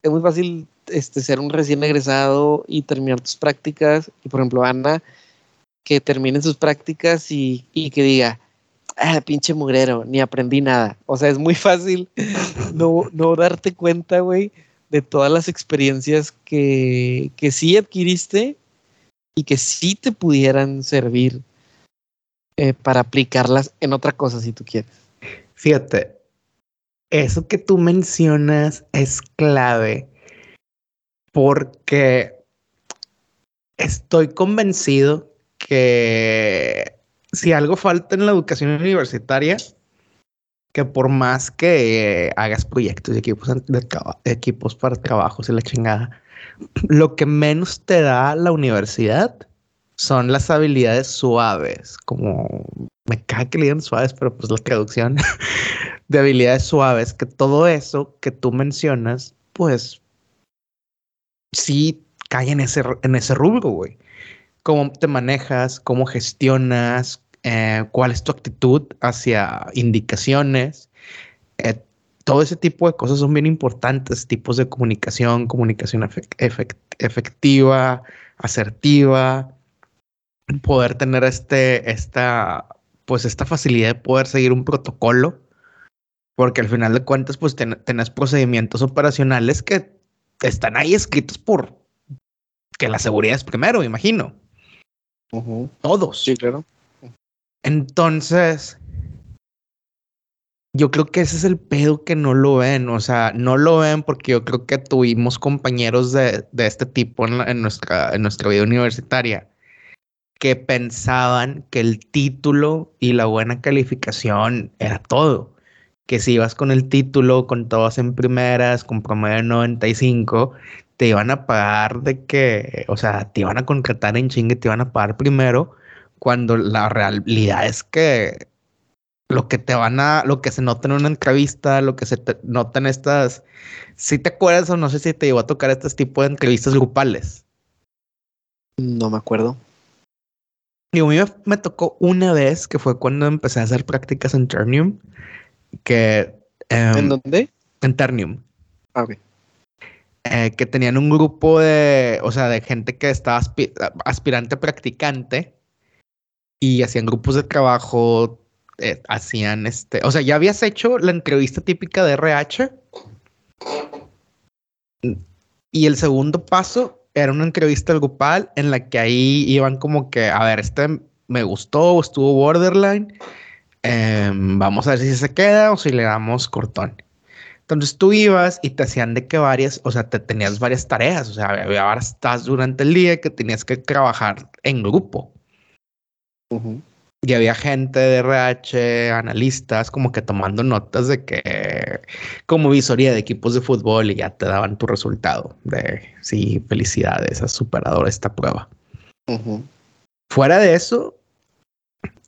es muy fácil este, ser un recién egresado y terminar tus prácticas. Y por ejemplo, Ana, que termine sus prácticas y, y que diga, ah, pinche mugrero, ni aprendí nada. O sea, es muy fácil no, no darte cuenta, güey, de todas las experiencias que, que sí adquiriste y que sí te pudieran servir eh, para aplicarlas en otra cosa si tú quieres. Fíjate, eso que tú mencionas es clave porque estoy convencido que si algo falta en la educación universitaria, que por más que hagas proyectos y equipos, equipos para trabajos y la chingada, lo que menos te da la universidad son las habilidades suaves, como me cae que le digan suaves, pero pues la traducción de habilidades suaves, que todo eso que tú mencionas, pues sí cae en ese, en ese rubro, güey. Cómo te manejas, cómo gestionas, eh, cuál es tu actitud hacia indicaciones. Eh, todo ese tipo de cosas son bien importantes, tipos de comunicación, comunicación efectiva, asertiva, poder tener este, esta, pues esta facilidad de poder seguir un protocolo, porque al final de cuentas, pues tenés procedimientos operacionales que están ahí escritos por que la seguridad es primero, imagino. Todos. Sí, claro. Entonces, yo creo que ese es el pedo que no lo ven. O sea, no lo ven porque yo creo que tuvimos compañeros de, este tipo en, nuestra, en nuestra vida universitaria que pensaban que el título y la buena calificación era todo. Que si ibas con el título, con todas en primeras, con promedio 95, te iban a pagar de que, o sea, te iban a contratar en chingue, te iban a pagar primero, cuando la realidad es que lo que te van a, lo que se nota en una entrevista, lo que se te nota en estas, si te acuerdas o no sé si te llevó a tocar este tipo de entrevistas grupales. No me acuerdo. Y a mí me, tocó una vez que fue cuando empecé a hacer prácticas en Ternium, que... Em, ¿En dónde? En Ternium. Ah, ok. Eh, que tenían un grupo de, o sea, de gente que estaba aspirante practicante y hacían grupos de trabajo, eh, hacían este, o sea, ya habías hecho la entrevista típica de RH y el segundo paso era una entrevista grupal en la que ahí iban como que, a ver, este me gustó, estuvo borderline, em, vamos a ver si se queda o si le damos cortón. Entonces tú ibas y te hacían de que varias, o sea, te tenías varias tareas, o sea, había varias durante el día que tenías que trabajar en grupo. Y había gente de RH, analistas, como que tomando notas de que, como visoría de equipos de fútbol, y ya te daban tu resultado de sí, felicidades, has superado esta prueba. Fuera de eso,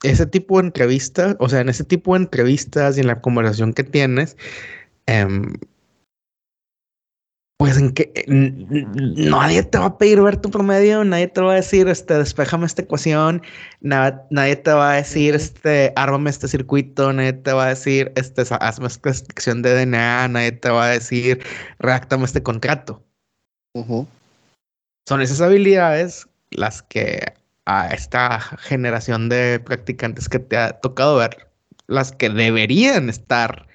ese tipo de entrevistas, o sea, en ese tipo de entrevistas y en la conversación que tienes, Em, pues en que nadie te va a pedir ver tu promedio, nadie te va a decir, este, despejame esta ecuación, nadie te va a decir, este, ármame este circuito, nadie te va a decir, este, hazme esta extracción de DNA, nadie te va a decir, redactame este contrato. Son esas habilidades las que a esta generación de practicantes que te ha tocado ver, las que deberían estar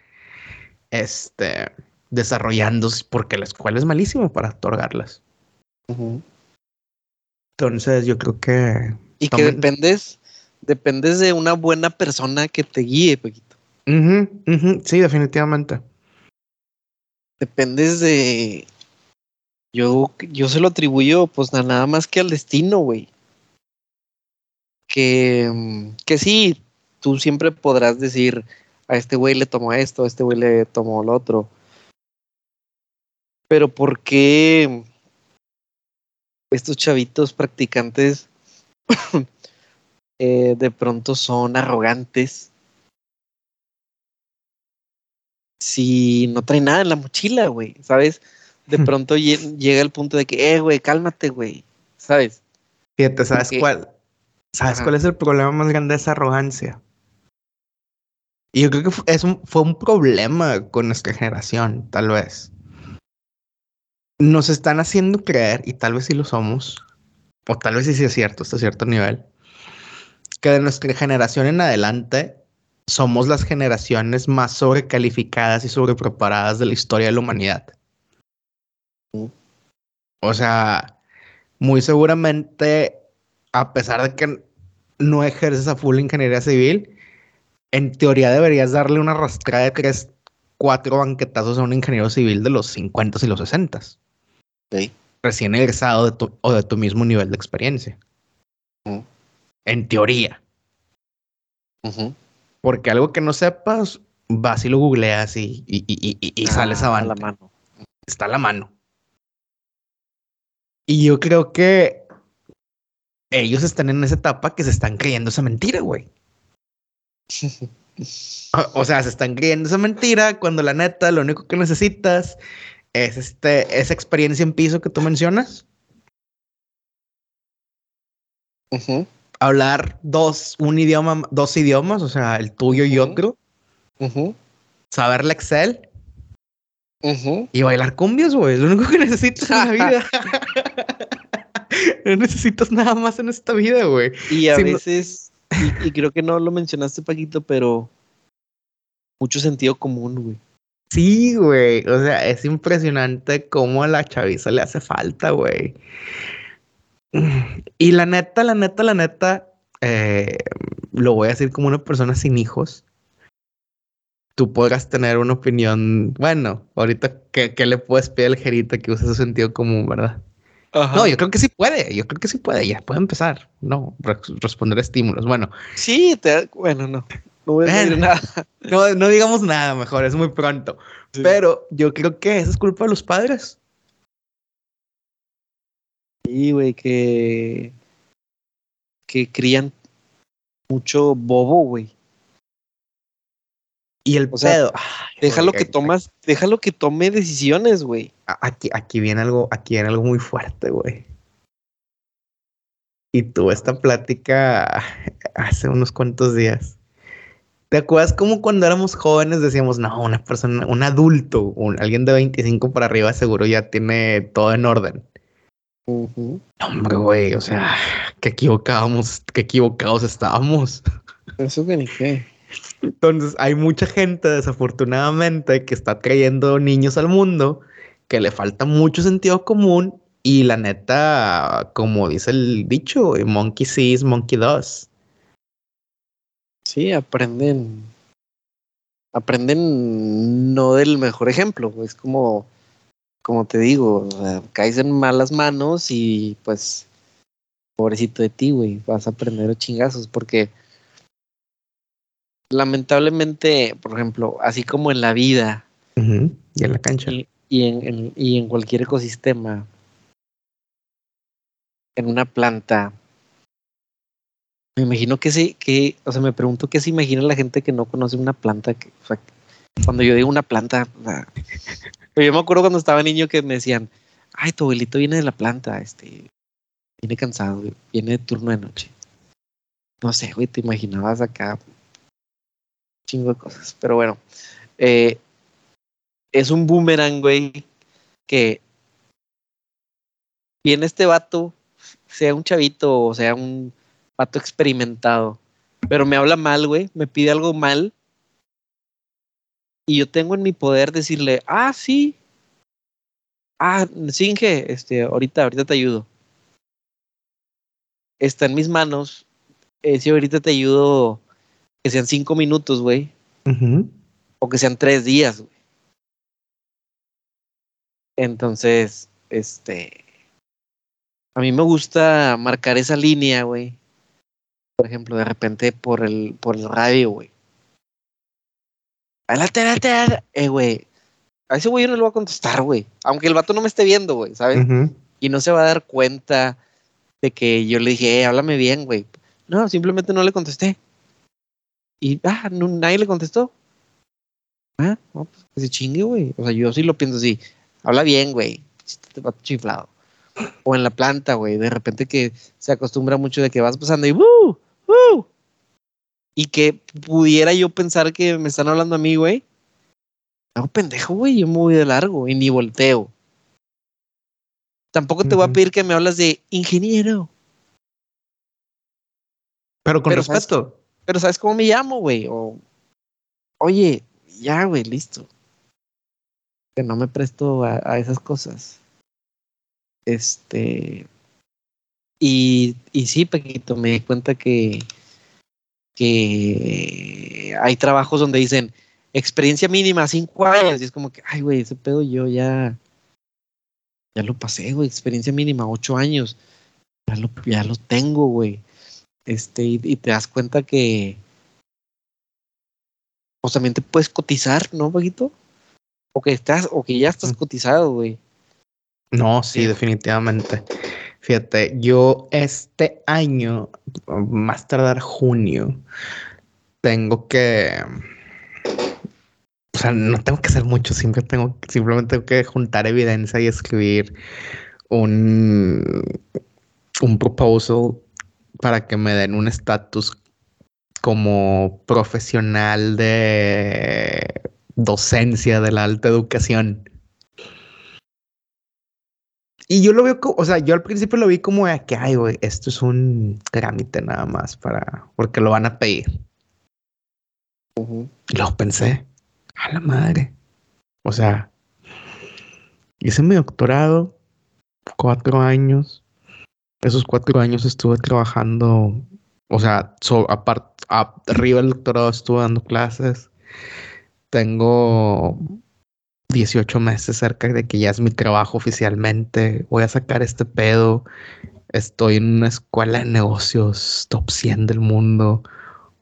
este, desarrollándose porque la escuela es malísima para otorgarlas. Entonces yo creo que... Y que dependes, dependes de una buena persona que te guíe, Pequito. Sí, definitivamente. Dependes de... Yo, yo se lo atribuyo pues nada más que al destino, güey. Que, que sí, tú siempre podrás decir, a este güey le tomó esto, a este güey le tomó lo otro. Pero ¿por qué estos chavitos practicantes eh, de pronto son arrogantes? Si no trae nada en la mochila, güey, ¿sabes? De pronto llega el punto de que, eh, güey, cálmate, güey, ¿sabes? Fíjate, ¿sabes cuál? ¿Sabes cuál es el problema más grande de esa arrogancia? Y yo creo que es un, fue un problema con nuestra generación, tal vez. Nos están haciendo creer, y tal vez sí lo somos, o tal vez sí es cierto hasta cierto nivel, que de nuestra generación en adelante somos las generaciones más sobrecalificadas y sobrepreparadas de la historia de la humanidad. O sea, muy seguramente, a pesar de que no ejerces a full ingeniería civil, en teoría deberías darle una arrastrada de tres, cuatro banquetazos a un ingeniero civil de los 50 y los 60. Recién egresado de tu, o de tu mismo nivel de experiencia. En teoría. Ujú. Porque algo que no sepas, vas y lo googleas y, y, y, y, y sales Ah, a avante. la mano. Está a la mano. Y yo creo que ellos están en esa etapa que se están creyendo esa mentira, güey. O- O sea, se están creyendo esa mentira cuando la neta lo único que necesitas es este, esa experiencia en piso que tú mencionas. Hablar dos, un idioma, dos idiomas, o sea, el tuyo y Ujú. otro. Ujú. Saber la Excel y bailar cumbias, güey. Es lo único que necesitas en la vida. no necesitas nada más en esta vida, güey. Y a no- veces, y, y creo que no lo mencionaste, Paquito, pero mucho sentido común, güey. Sí, güey. O sea, es impresionante cómo a la chaviza le hace falta, güey. Y la neta, la neta, la neta, eh, lo voy a decir como una persona sin hijos. Tú podrás tener una opinión. Bueno, ahorita, ¿qué, qué le puedes pedir al jerita que use su sentido común, verdad? No, yo creo que sí puede. Yo creo que sí puede. Ya puede empezar. No, re- responder estímulos. Bueno, Sí, te, bueno, no. No voy a decir Bueno. nada. no, no digamos nada mejor, es muy pronto. Sí. Pero yo creo que esa es culpa de los padres. Sí, güey, que. que crían mucho bobo, güey. Y el O sea, pedo. ay, Déjalo güey, que tomas, déjalo que tome decisiones, güey. Aquí, aquí viene algo, aquí viene algo muy fuerte, güey. Y tuve esta plática hace unos cuantos días. ¿Te acuerdas como cuando éramos jóvenes decíamos, no, una persona, un adulto, un- alguien de 25 para arriba seguro ya tiene todo en orden? No, hombre, güey, o sea, que equivocábamos, que equivocados estábamos. Eso que ni qué. Entonces, hay mucha gente, desafortunadamente, que está trayendo niños al mundo, que le falta mucho sentido común y la neta, como dice el dicho, monkey sees, monkey does. Sí, aprenden. Aprenden no del mejor ejemplo. Es como, como te digo, o sea, caes en malas manos y pues, pobrecito de ti, güey, vas a aprender chingazos porque lamentablemente, por ejemplo, así como en la vida Y en la cancha. y, y en, en- y en cualquier ecosistema, en una planta. Me imagino que sí, que, o sea, me pregunto qué se imagina la gente que no conoce una planta. Que, o sea, cuando yo digo una planta, o sea, yo me acuerdo cuando estaba niño que me decían, ay, tu abuelito viene de la planta, este, viene cansado, viene de turno de noche. No sé, güey, te imaginabas acá chingo de cosas, pero bueno, eh, es un boomerang, güey, que viene este vato, sea un chavito o sea un vato experimentado, pero me habla mal, güey, me pide algo mal. Y yo tengo en mi poder decirle, ah, sí. Ah, Singe, este, ahorita, ahorita te ayudo. Está en mis manos. Eh, si ahorita te ayudo, que sean cinco minutos, güey. O que sean tres días, güey. Entonces, este. A mí me gusta marcar esa línea, güey. Por ejemplo, de repente por el, por el radio, güey. Adelante, adelante. Eh, güey. A ese güey yo no le voy a contestar, güey. Aunque el vato no me esté viendo, güey, ¿sabes? Y no se va a dar cuenta de que yo le dije, eh, háblame bien, güey. No, simplemente no le contesté. Y, ah, no, nadie le contestó. Ah, no, pues que se chingue, güey. O sea, yo sí lo pienso así. Habla bien, güey. Te va chiflado. O en la planta, güey. De repente que se acostumbra mucho de que vas pasando y ¡Woo! ¡Woo! Y que pudiera yo pensar que me están hablando a mí, güey. No, pendejo, güey. Yo me voy de largo y ni volteo. Tampoco te voy a pedir que me hablas de ingeniero. Pero con Pero, ¿sabes respeto. Pero ¿sabes cómo me llamo, güey? O, oye, ya, güey, listo. Que no me presto a, a esas cosas. Este. Y, y sí, Paquito, me di cuenta que, que hay trabajos donde dicen experiencia mínima, cinco años. Y es como que, ay, güey, ese pedo yo ya. Ya lo pasé, güey. Experiencia mínima, ocho años. Ya lo, ya lo tengo, güey. Este, y, y te das cuenta que. Pues también te puedes cotizar, ¿no, Paquito? O que estás, o que ya estás cotizado, güey. No, sí, Sí. definitivamente. Fíjate, yo este año, más tardar junio, tengo que, o sea, no tengo que hacer mucho, siempre tengo, simplemente tengo que juntar evidencia y escribir un, un proposal para que me den un estatus como profesional de docencia de la alta educación. Y yo lo veo como, o sea, yo al principio lo vi como de que, ay, güey, esto es un trámite nada más para, porque lo van a pedir. Y luego pensé, a la madre. O sea, hice mi doctorado, cuatro años. Esos cuatro años estuve trabajando, o sea, so, aparte, arriba del doctorado estuve dando clases. Tengo 18 meses cerca de que ya es mi trabajo oficialmente. Voy a sacar este pedo. Estoy en una escuela de negocios top 100 del mundo.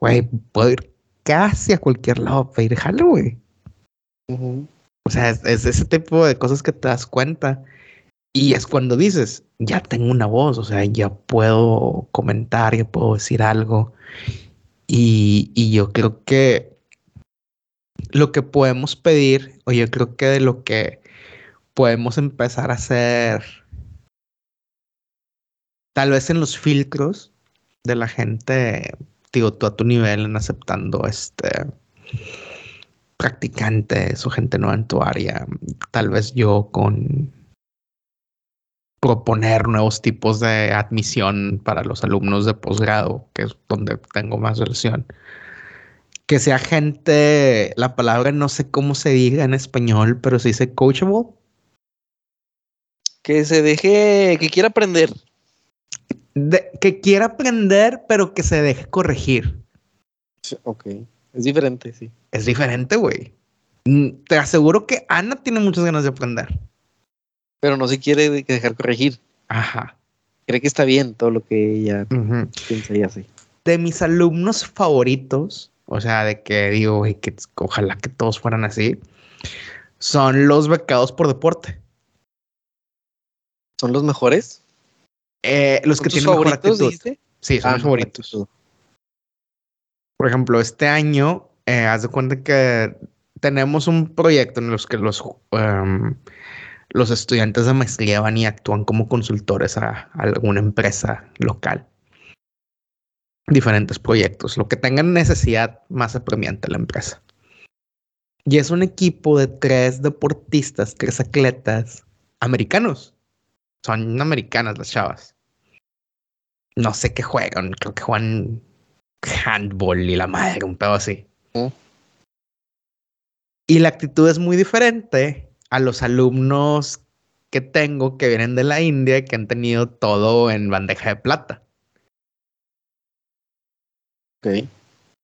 Güey, puedo ir casi a cualquier lado a pedir jale, güey. Ujú. O sea, es, es ese tipo de cosas que te das cuenta. Y es cuando dices, ya tengo una voz, o sea, ya puedo comentar, ya puedo decir algo. Y, y yo creo que lo que podemos pedir, o yo creo que de lo que podemos empezar a hacer, tal vez en los filtros de la gente, digo, tú a tu nivel en aceptando este practicantes o gente nueva en tu área, tal vez yo con proponer nuevos tipos de admisión para los alumnos de posgrado, que es donde tengo más relación. Que sea gente, la palabra no sé cómo se diga en español, pero se dice coachable. Que se deje, que quiera aprender. De- que quiera aprender, pero que se deje corregir. Ok. Es diferente, sí. Es diferente, güey. Mm, Te aseguro que Ana tiene muchas ganas de aprender. Pero no se quiere de- dejar corregir. Ajá. Cree que está bien todo lo que ella piensa y hace. de mis alumnos favoritos, o sea, de que digo, güey, que ojalá que todos fueran así, son los becados por deporte. ¿Son los mejores? Eh, los ¿Son que tienen mejor actitud. dijiste? Sí, son Ah, mis favoritos. actitud. Por ejemplo, este año, eh, haz de cuenta que tenemos un proyecto en los que los, em, los estudiantes de maestría van y actúan como consultores a, a alguna empresa local. Diferentes proyectos, lo que tengan necesidad más apremiante la empresa. Y es un equipo de tres deportistas, tres atletas americanos. Son americanas las chavas. No sé qué juegan, creo que juegan handball y la madre, un pedo así. Y la actitud es muy diferente a los alumnos que tengo que vienen de la India y que han tenido todo en bandeja de plata.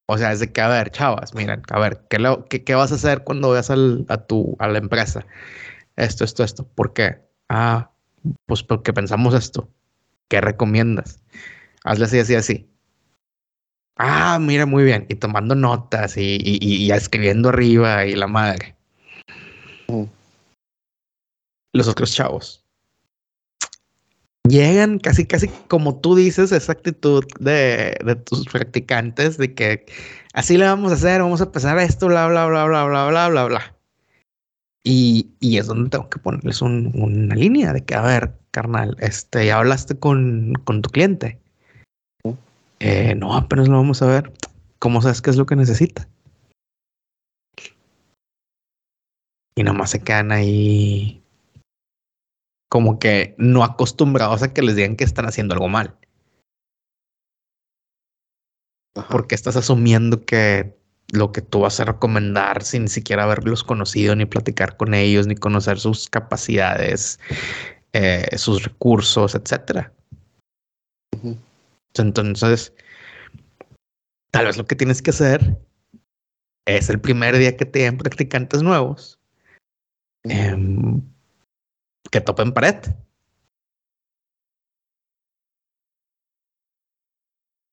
O sea, es de que, a ver, chavas, miren, a ver, ¿qué, lo- qué, qué vas a hacer cuando vayas al- a, tu, a la empresa? Esto, esto, esto. ¿Por qué? Ah, pues porque pensamos esto. ¿Qué recomiendas? Hazle así, así, así. Ah, mira, muy bien. Y tomando notas y, y, y- escribiendo arriba y la madre. Los otros chavos. Llegan casi, casi como tú dices, esa actitud de, de tus practicantes de que así le vamos a hacer, vamos a empezar esto, bla, bla, bla, bla, bla, bla, bla, bla. Y, y es donde tengo que ponerles un- una línea de que, a ver, carnal, este, ya hablaste con, con tu cliente. Eh, no, apenas lo vamos a ver. ¿Cómo sabes qué es lo que necesita? Y nomás se quedan ahí como que no acostumbrados a que les digan que están haciendo algo mal. Ajá. Porque estás asumiendo que lo que tú vas a recomendar sin siquiera haberlos conocido, ni platicar con ellos, ni conocer sus capacidades, eh, sus recursos, etcétera. Ujú. Entonces, tal vez lo que tienes que hacer es el primer día que te den practicantes nuevos, em, que topen pared.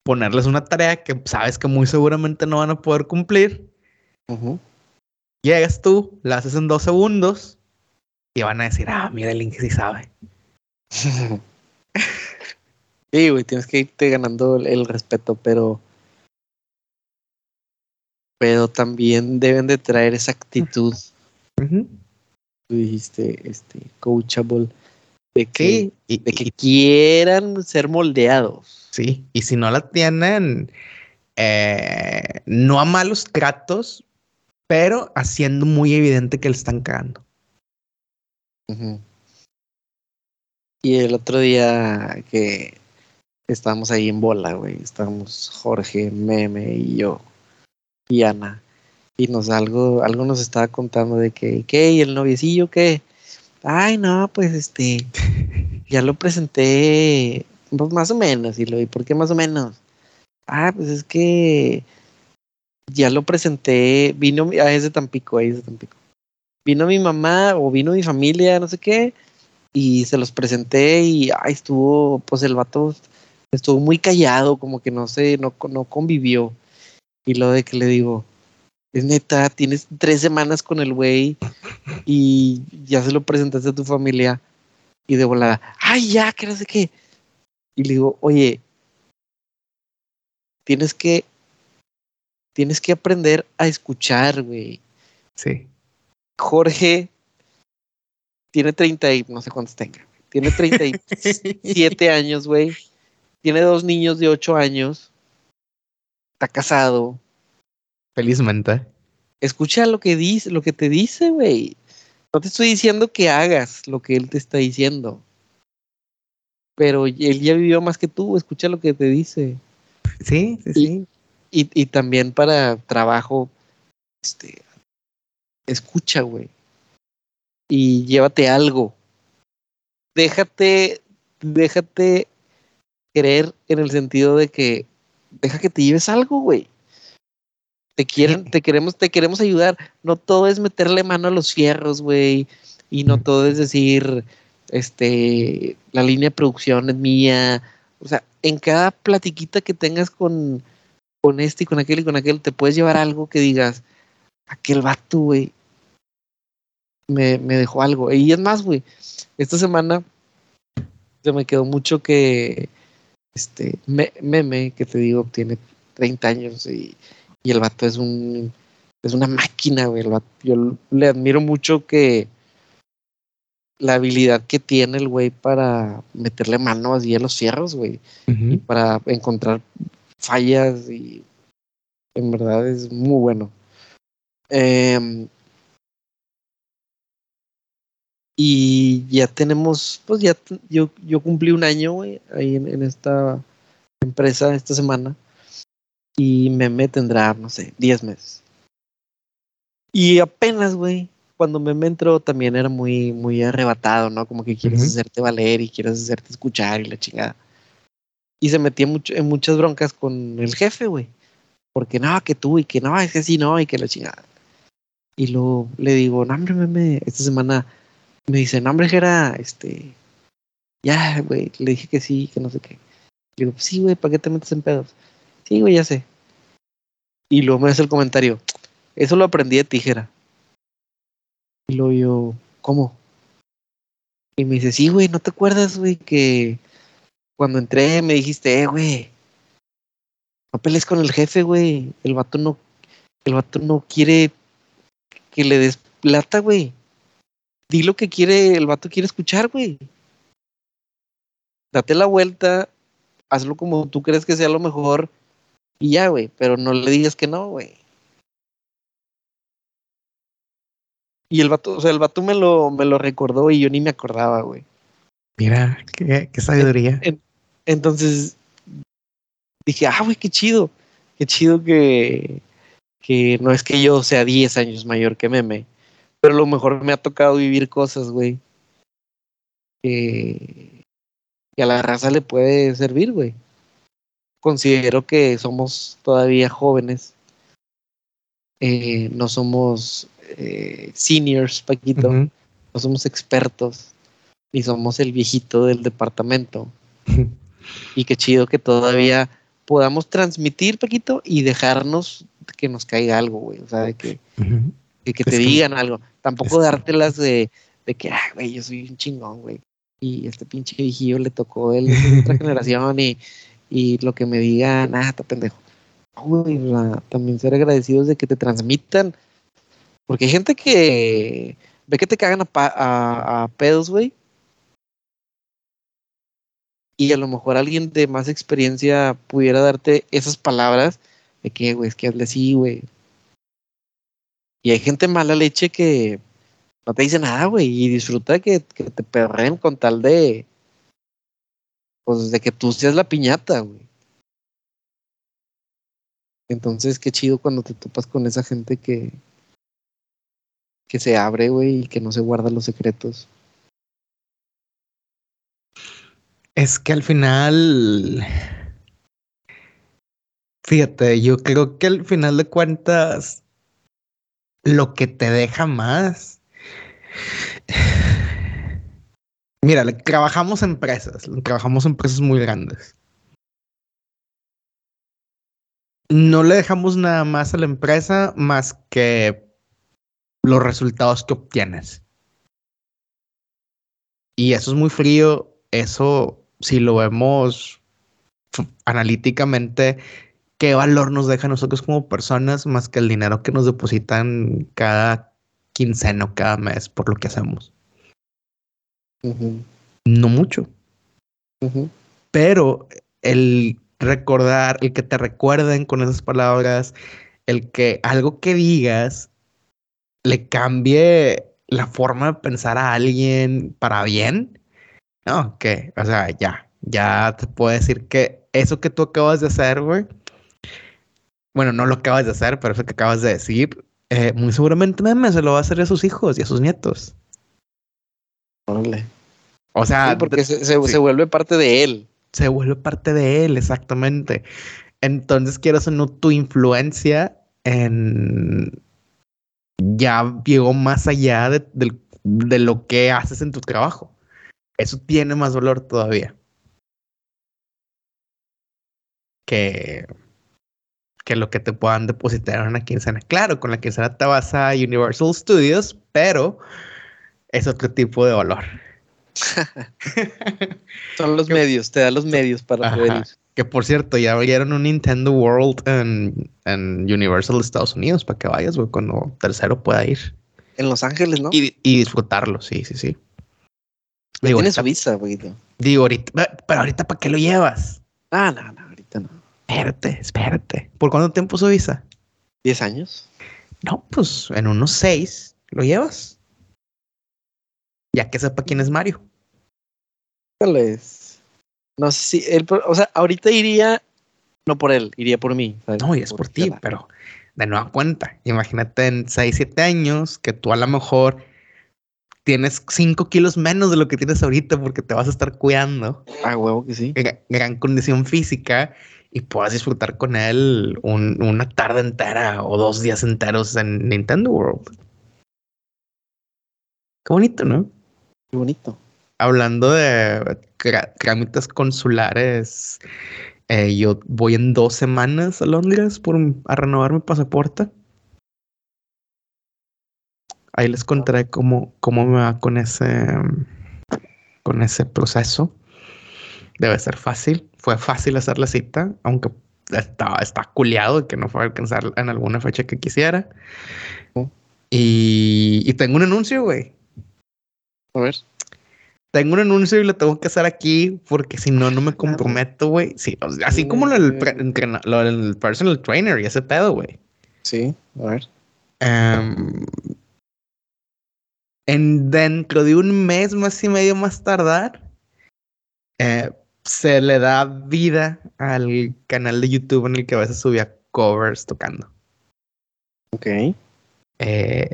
Ponerles una tarea que sabes que muy seguramente no van a poder cumplir. Llegas tú, la haces en dos segundos y van a decir, ah, mira, el Link sí sabe. sí, güey, tienes que irte ganando el respeto, pero pero también deben de traer esa actitud. Tú dijiste, este, coachable, de que, y, de que quieran ser moldeados. Sí, y si no la tienen, eh, no a malos tratos, pero haciendo muy evidente que le están cagando. Y el otro día que estábamos ahí en bola, güey, estábamos Jorge, Meme y yo y Ana. Y nos algo, algo nos estaba contando de que, ¿qué? ¿Y el noviecillo qué? Ay, no, pues este, ya lo presenté, pues más o menos, y lo, ¿y por qué más o menos? Ah, pues es que ya lo presenté, vino, ah, es de Tampico, ahí es de Tampico. Vino mi mamá o vino mi familia, no sé qué, y se los presenté y ay, estuvo, pues el vato estuvo muy callado, como que no sé, no, no convivió. Y lo de que le digo, es neta, tienes tres semanas con el güey y ya se lo presentaste a tu familia y de volada, ay, ya, que no sé qué. Y le digo, oye, tienes que, tienes que aprender a escuchar, güey. Sí. Jorge tiene 30 y no sé cuántos tenga. Tiene 37 años, güey. Tiene dos niños de 8 años está casado. Felizmente. Escucha lo que dice, lo que te dice, güey. No te estoy diciendo que hagas lo que él te está diciendo. Pero él ya vivió más que tú, escucha lo que te dice. Sí, sí, sí. Y, y también para trabajo, este, escucha, güey. Y llévate algo. Déjate, déjate creer en el sentido de que deja que te lleves algo, güey. Te quieren, te queremos, te queremos ayudar. No todo es meterle mano a los fierros, güey. Y no todo es decir, este, la línea de producción es mía. O sea, en cada platiquita que tengas con, con este y con aquel y con aquel, te puedes llevar algo que digas, aquel vato, güey, me, me dejó algo. Y es más, güey, esta semana se me quedó mucho que este meme que te digo tiene 30 años y, el vato es un es una máquina, güey. yo le admiro mucho que la habilidad que tiene el güey para meterle mano así a los cierros, güey. Y para encontrar fallas y en verdad es muy bueno. Em, y ya tenemos, pues ya yo, yo cumplí un año, güey, ahí en, esta empresa esta semana. Y Meme tendrá, no sé, 10 meses. Y apenas, güey, cuando Meme entró también era muy, muy arrebatado, ¿no? Como que quieres hacerte valer y quieres hacerte escuchar y la chingada. Y se metía mucho, en muchas broncas con el jefe, güey. Porque no, que tú y que no, es que sí, no, y que la chingada. Y luego le digo, no, hombre, Meme, esta semana me dice, no, hombre, era, este, ya, güey, le dije que sí, que no sé qué. Le digo, sí, güey, ¿para qué te metes en pedos? Sí, güey, ya sé. Y luego me hace el comentario, eso lo aprendí de tijera. Y luego yo, ¿cómo? Y me dice, sí, güey, ¿no te acuerdas, güey, que cuando entré me dijiste, eh, güey, no pelees con el jefe, güey. El vato no, el vato no quiere que le des plata, güey di lo que quiere, el vato quiere escuchar, güey. Date la vuelta, hazlo como tú crees que sea lo mejor y ya, güey, pero no le digas que no, güey. Y el vato, o sea, el vato me lo, me lo recordó y yo ni me acordaba, güey. Mira, qué, qué sabiduría. entonces dije, ah, güey, qué chido. Qué chido que, que no es que yo sea 10 años mayor que Meme, pero a lo mejor me ha tocado vivir cosas, güey. Que, a la raza le puede servir, güey. Considero que somos todavía jóvenes. Eh, no somos eh, seniors, Paquito. No somos expertos. y somos el viejito del departamento. y qué chido que todavía podamos transmitir, Paquito, y dejarnos que nos caiga algo, güey. O sea, de que, de que te digan algo. Tampoco dártelas de, de que, ah, güey, yo soy un chingón, güey. Y este pinche viejillo le tocó el otra generación y, y lo que me digan, ah, está pendejo. Uy, también ser agradecidos de que te transmitan. Porque hay gente que ve que te cagan a, a, pedos, güey. Y a lo mejor alguien de más experiencia pudiera darte esas palabras de que, güey, es que hable así, güey. Y hay gente mala leche que no te dice nada, güey, y disfruta que te perren con tal de, pues, de que tú seas la piñata, güey. Entonces, qué chido cuando te topas con esa gente que, que se abre, güey, y que no se guarda los secretos. Es que al final, fíjate, yo creo que al final de cuentas, lo que te deja más. Mira, trabajamos empresas, trabajamos empresas muy grandes. No le dejamos nada más a la empresa más que los resultados que obtienes. Y eso es muy frío, eso si lo vemos analíticamente, ¿qué valor nos deja a nosotros como personas más que el dinero que nos depositan cada quincena o cada mes por lo que hacemos? No mucho. Pero el recordar, el que te recuerden con esas palabras, el que algo que digas le cambie la forma de pensar a alguien para bien, no, que, o sea, ya, ya te puedo decir que eso que tú acabas de hacer, güey, bueno, no lo acabas de hacer, pero eso que acabas de decir, eh, muy seguramente Meme se lo va a hacer a sus hijos y a sus nietos. O sea, porque se, se, vuelve parte de él. Se vuelve parte de él, exactamente. Entonces, quiero o no, tu influencia en, ya llegó más allá de, de, lo que haces en tu trabajo. Eso tiene más valor todavía. Que, que lo que te puedan depositar en una quincena. Claro, con la quincena te vas a Universal Studios, pero es otro tipo de valor. Son los medios, te da los medios para poder ir. Que por cierto, ya abrieron un Nintendo World en, Universal Estados Unidos para que vayas, güey, cuando tercero pueda ir. En Los Ángeles, ¿no? Y, disfrutarlo, sí, sí, sí. Digo, tiene su visa, güey. Digo, ahorita, pero ahorita, ¿para qué lo llevas? Ah, no, no, ahorita no. Espérate, espérate. ¿Por cuánto tiempo su visa? ¿Diez años? No, pues en unos seis lo llevas. Ya que sepa quién es Mario. ¿Cuál es? No sé si él, o sea, ahorita iría, no por él, iría por mí. No, y es por, ti, pero de nueva cuenta, imagínate en 6, 7 años que tú a lo mejor tienes 5 kilos menos de lo que tienes ahorita porque te vas a estar cuidando. Ah, huevo que sí. Gran, condición física y puedas disfrutar con él una tarde entera o dos días enteros en Nintendo World. Qué bonito, ¿no? Qué bonito hablando de trámites consulares, eh, yo voy en dos semanas a Londres por, a renovar mi pasaporte. Ahí les contaré cómo, cómo me va con ese, con ese proceso. Debe ser fácil. Fue fácil hacer la cita, aunque estaba, está culiado que no fue a alcanzar en alguna fecha que quisiera. Y, y tengo un anuncio, güey. A ver tengo un anuncio y lo tengo que hacer aquí porque si no, no me comprometo, güey. Sí, así como lo del, personal trainer y ese pedo, güey. Sí, a ver. Em, en dentro de un mes más y medio más tardar, eh, se le da vida al canal de YouTube en el que a veces subía covers tocando. Ok. Eh,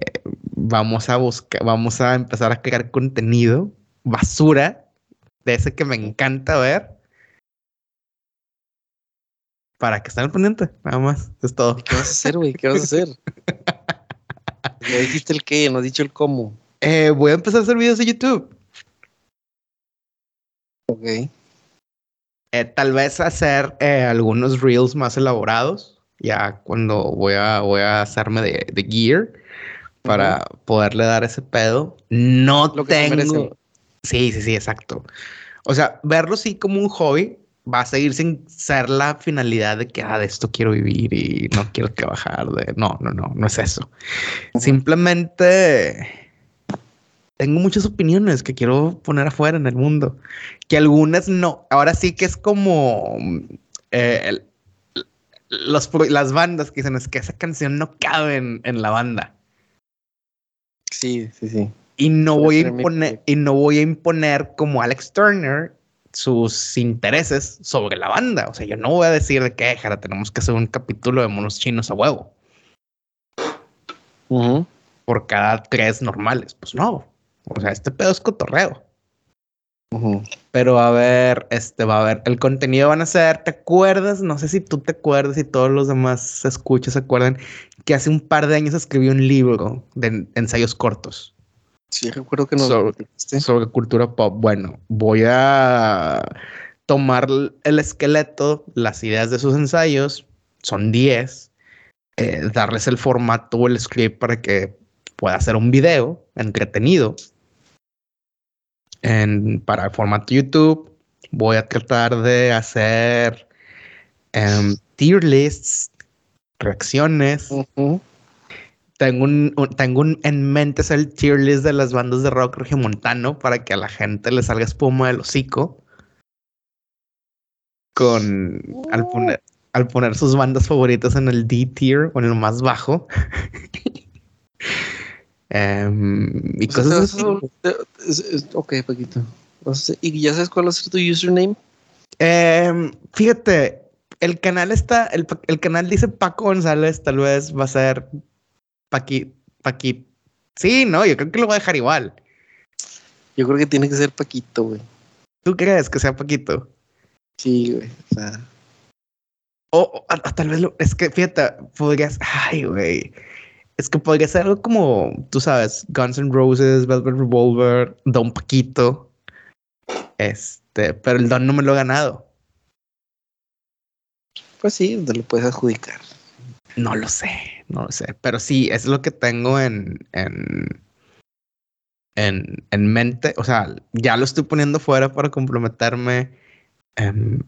vamos a buscar, vamos a empezar a crear contenido basura, de ese que me encanta ver. Para que estén al pendiente, nada más, es todo. ¿Qué vas a hacer, güey? ¿Qué vas a hacer? no dijiste el qué, no has dicho el cómo. Eh, voy a empezar a hacer videos de YouTube. Ok. Eh, tal vez hacer eh, algunos reels más elaborados, ya cuando voy a, voy a hacerme de, de gear para poderle dar ese pedo. No Lo tengo. Sí, sí, sí, exacto. O sea, verlo sí como un hobby va a seguir sin ser la finalidad de que ah, de esto quiero vivir y no quiero trabajar. De... No, no, no, no es eso. Simplemente tengo muchas opiniones que quiero poner afuera en el mundo, que algunas no. Ahora sí que es como eh, el- los, pro- las bandas que dicen es que esa canción no cabe en, en la banda. Sí, sí, sí. Y no voy a imponer, y no voy a imponer como Alex Turner sus intereses sobre la banda. O sea, yo no voy a decir de que "Jara, tenemos que hacer un capítulo de monos chinos a huevo por cada tres normales. Pues no. O sea, este pedo es cotorreo. Pero va a haber, este, va a haber, el contenido van a ser, ¿te acuerdas? No sé si tú te acuerdas y todos los demás escuchas se acuerdan que hace un par de años escribí un libro de ensayos cortos. Sí, recuerdo que platicaste. sobre cultura pop. Bueno, voy a tomar el esqueleto, las ideas de sus ensayos, son 10, eh, darles el formato o el script para que pueda hacer un video entretenido. En, para el formato YouTube, voy a tratar de hacer em, tier lists, reacciones. Tengo, un, un- tengo un- en mente es el tier list de las bandas de rock regiomontano para que a la gente le salga espuma del hocico. Con al poner, al poner sus bandas favoritas en el D tier o en el más bajo. Em, y sea, cosas así. a- ok, Paquito. ¿Y ya sabes cuál va a ser tu username? Em, fíjate, el canal está, el, el canal dice Paco González, tal vez va a ser Paqui, Paqui. Sí, no, yo creo que lo voy a dejar igual. Yo creo que tiene que ser Paquito, güey. ¿Tú crees que sea Paquito? Sí, güey. O sea, O, o- tal vez lo, es que fíjate, podrías, ay, güey. Es que podría ser algo como, tú sabes, Guns N' Roses, Velvet Revolver, Don Paquito. Este, pero el Don no me lo he ganado. pues sí, te lo puedes adjudicar. No lo sé, no lo sé. Pero sí, es lo que tengo en, en, en, en mente. O sea, ya lo estoy poniendo fuera para comprometerme. Em,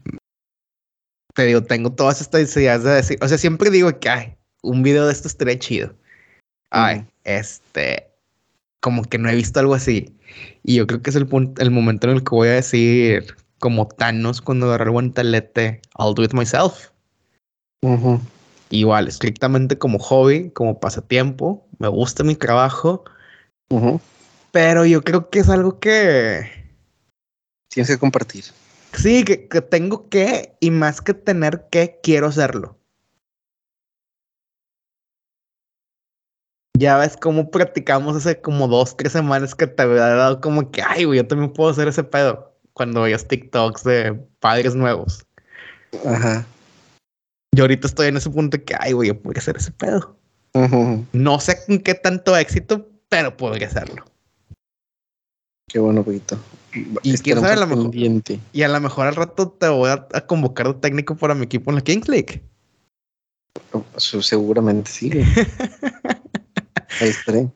te digo, tengo todas estas ideas de decir. O sea, siempre digo que ay, un video de esto estaría chido. Ay, este. Como que no he visto algo así. Y yo creo que es el punto, el momento en el que voy a decir, como Thanos cuando agarró el guantelete, I'll do it myself. Ujú. Igual, estrictamente como hobby, como pasatiempo. Me gusta mi trabajo, Ujú. pero yo creo que es algo que Tienes que compartir. sí, que, que tengo que, y más que tener que, quiero hacerlo. Ya ves cómo practicamos hace como dos, tres semanas que te había dado como que, ay, güey, yo también puedo hacer ese pedo. Cuando veías TikToks de padres nuevos. Ajá. Yo ahorita estoy en ese punto de que, ay, güey, yo podría hacer ese pedo. No sé con qué tanto éxito, pero podría hacerlo. Qué bueno, Paquito. Y sabe, a lo mejor-. Y a lo mejor al rato te voy a, a convocar de técnico para mi equipo en la Kings League. Oh, Seguramente sí. estaré.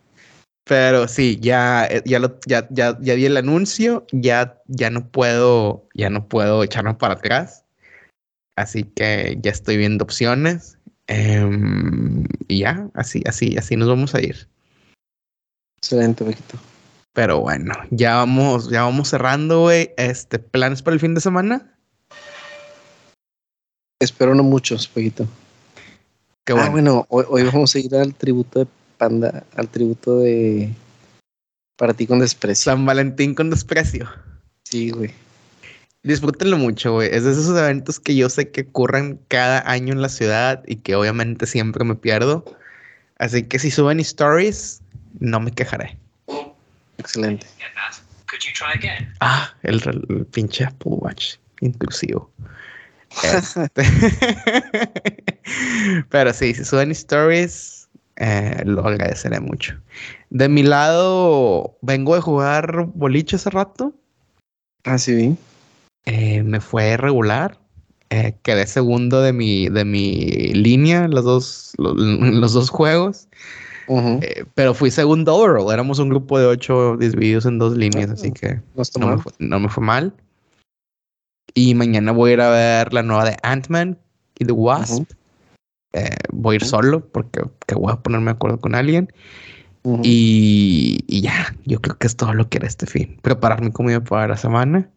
Pero sí, ya, eh, ya, lo, ya, ya, ya di el anuncio, ya, ya no puedo, ya no puedo echarme para atrás. Así que ya estoy viendo opciones. Em, y ya, así, así, así nos vamos a ir. Excelente, Paquito. Pero bueno, ya vamos, ya vamos cerrando, güey. Este, planes para el fin de semana. Espero no muchos, Paquito. Qué Ah, bueno. bueno, hoy, hoy vamos a ir al tributo de Panda, al tributo de Para ti con desprecio. San Valentín con desprecio. Sí, güey. Disfrútenlo mucho, güey. Es de esos eventos que yo sé que ocurren cada año en la ciudad y que obviamente siempre me pierdo. Así que si suben stories, no me quejaré. Excelente. Get that. Could you try again? Ah, el, el pinche Apple Watch intrusivo. Este. Pero sí, si suben stories, eh, lo agradeceré mucho. De mi lado, vengo de jugar boliche hace rato. Ah, sí, eh, me fue regular. Eh, quedé segundo de mi, de mi línea los dos, los dos juegos. Pero fui segundo overall. Éramos un grupo de ocho divididos en dos líneas, así que No me, fue, no me fue mal. Y mañana voy a ir a ver la nueva de Ant-Man y The Wasp. Eh, voy a ir solo porque que voy a ponerme de acuerdo con alguien. Y, y ya, yo creo que es todo lo que era este fin. Preparar mi comida para la semana.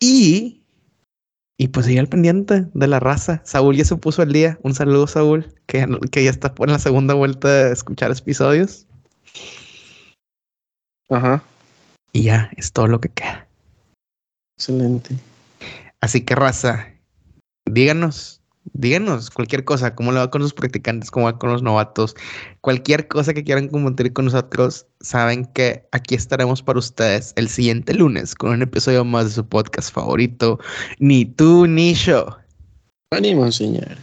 Y, y pues seguir al pendiente de la raza. Saúl ya se puso al día. Un saludo, Saúl, que, que ya está en la segunda vuelta de escuchar episodios. Ajá. Y ya, es todo lo que queda. Excelente. Así que, raza, díganos, díganos cualquier cosa, cómo le va con los practicantes, cómo va con los novatos, cualquier cosa que quieran compartir con nosotros, saben que aquí estaremos para ustedes el siguiente lunes con un episodio más de su podcast favorito, Ni tú ni yo. Ánimo, señor.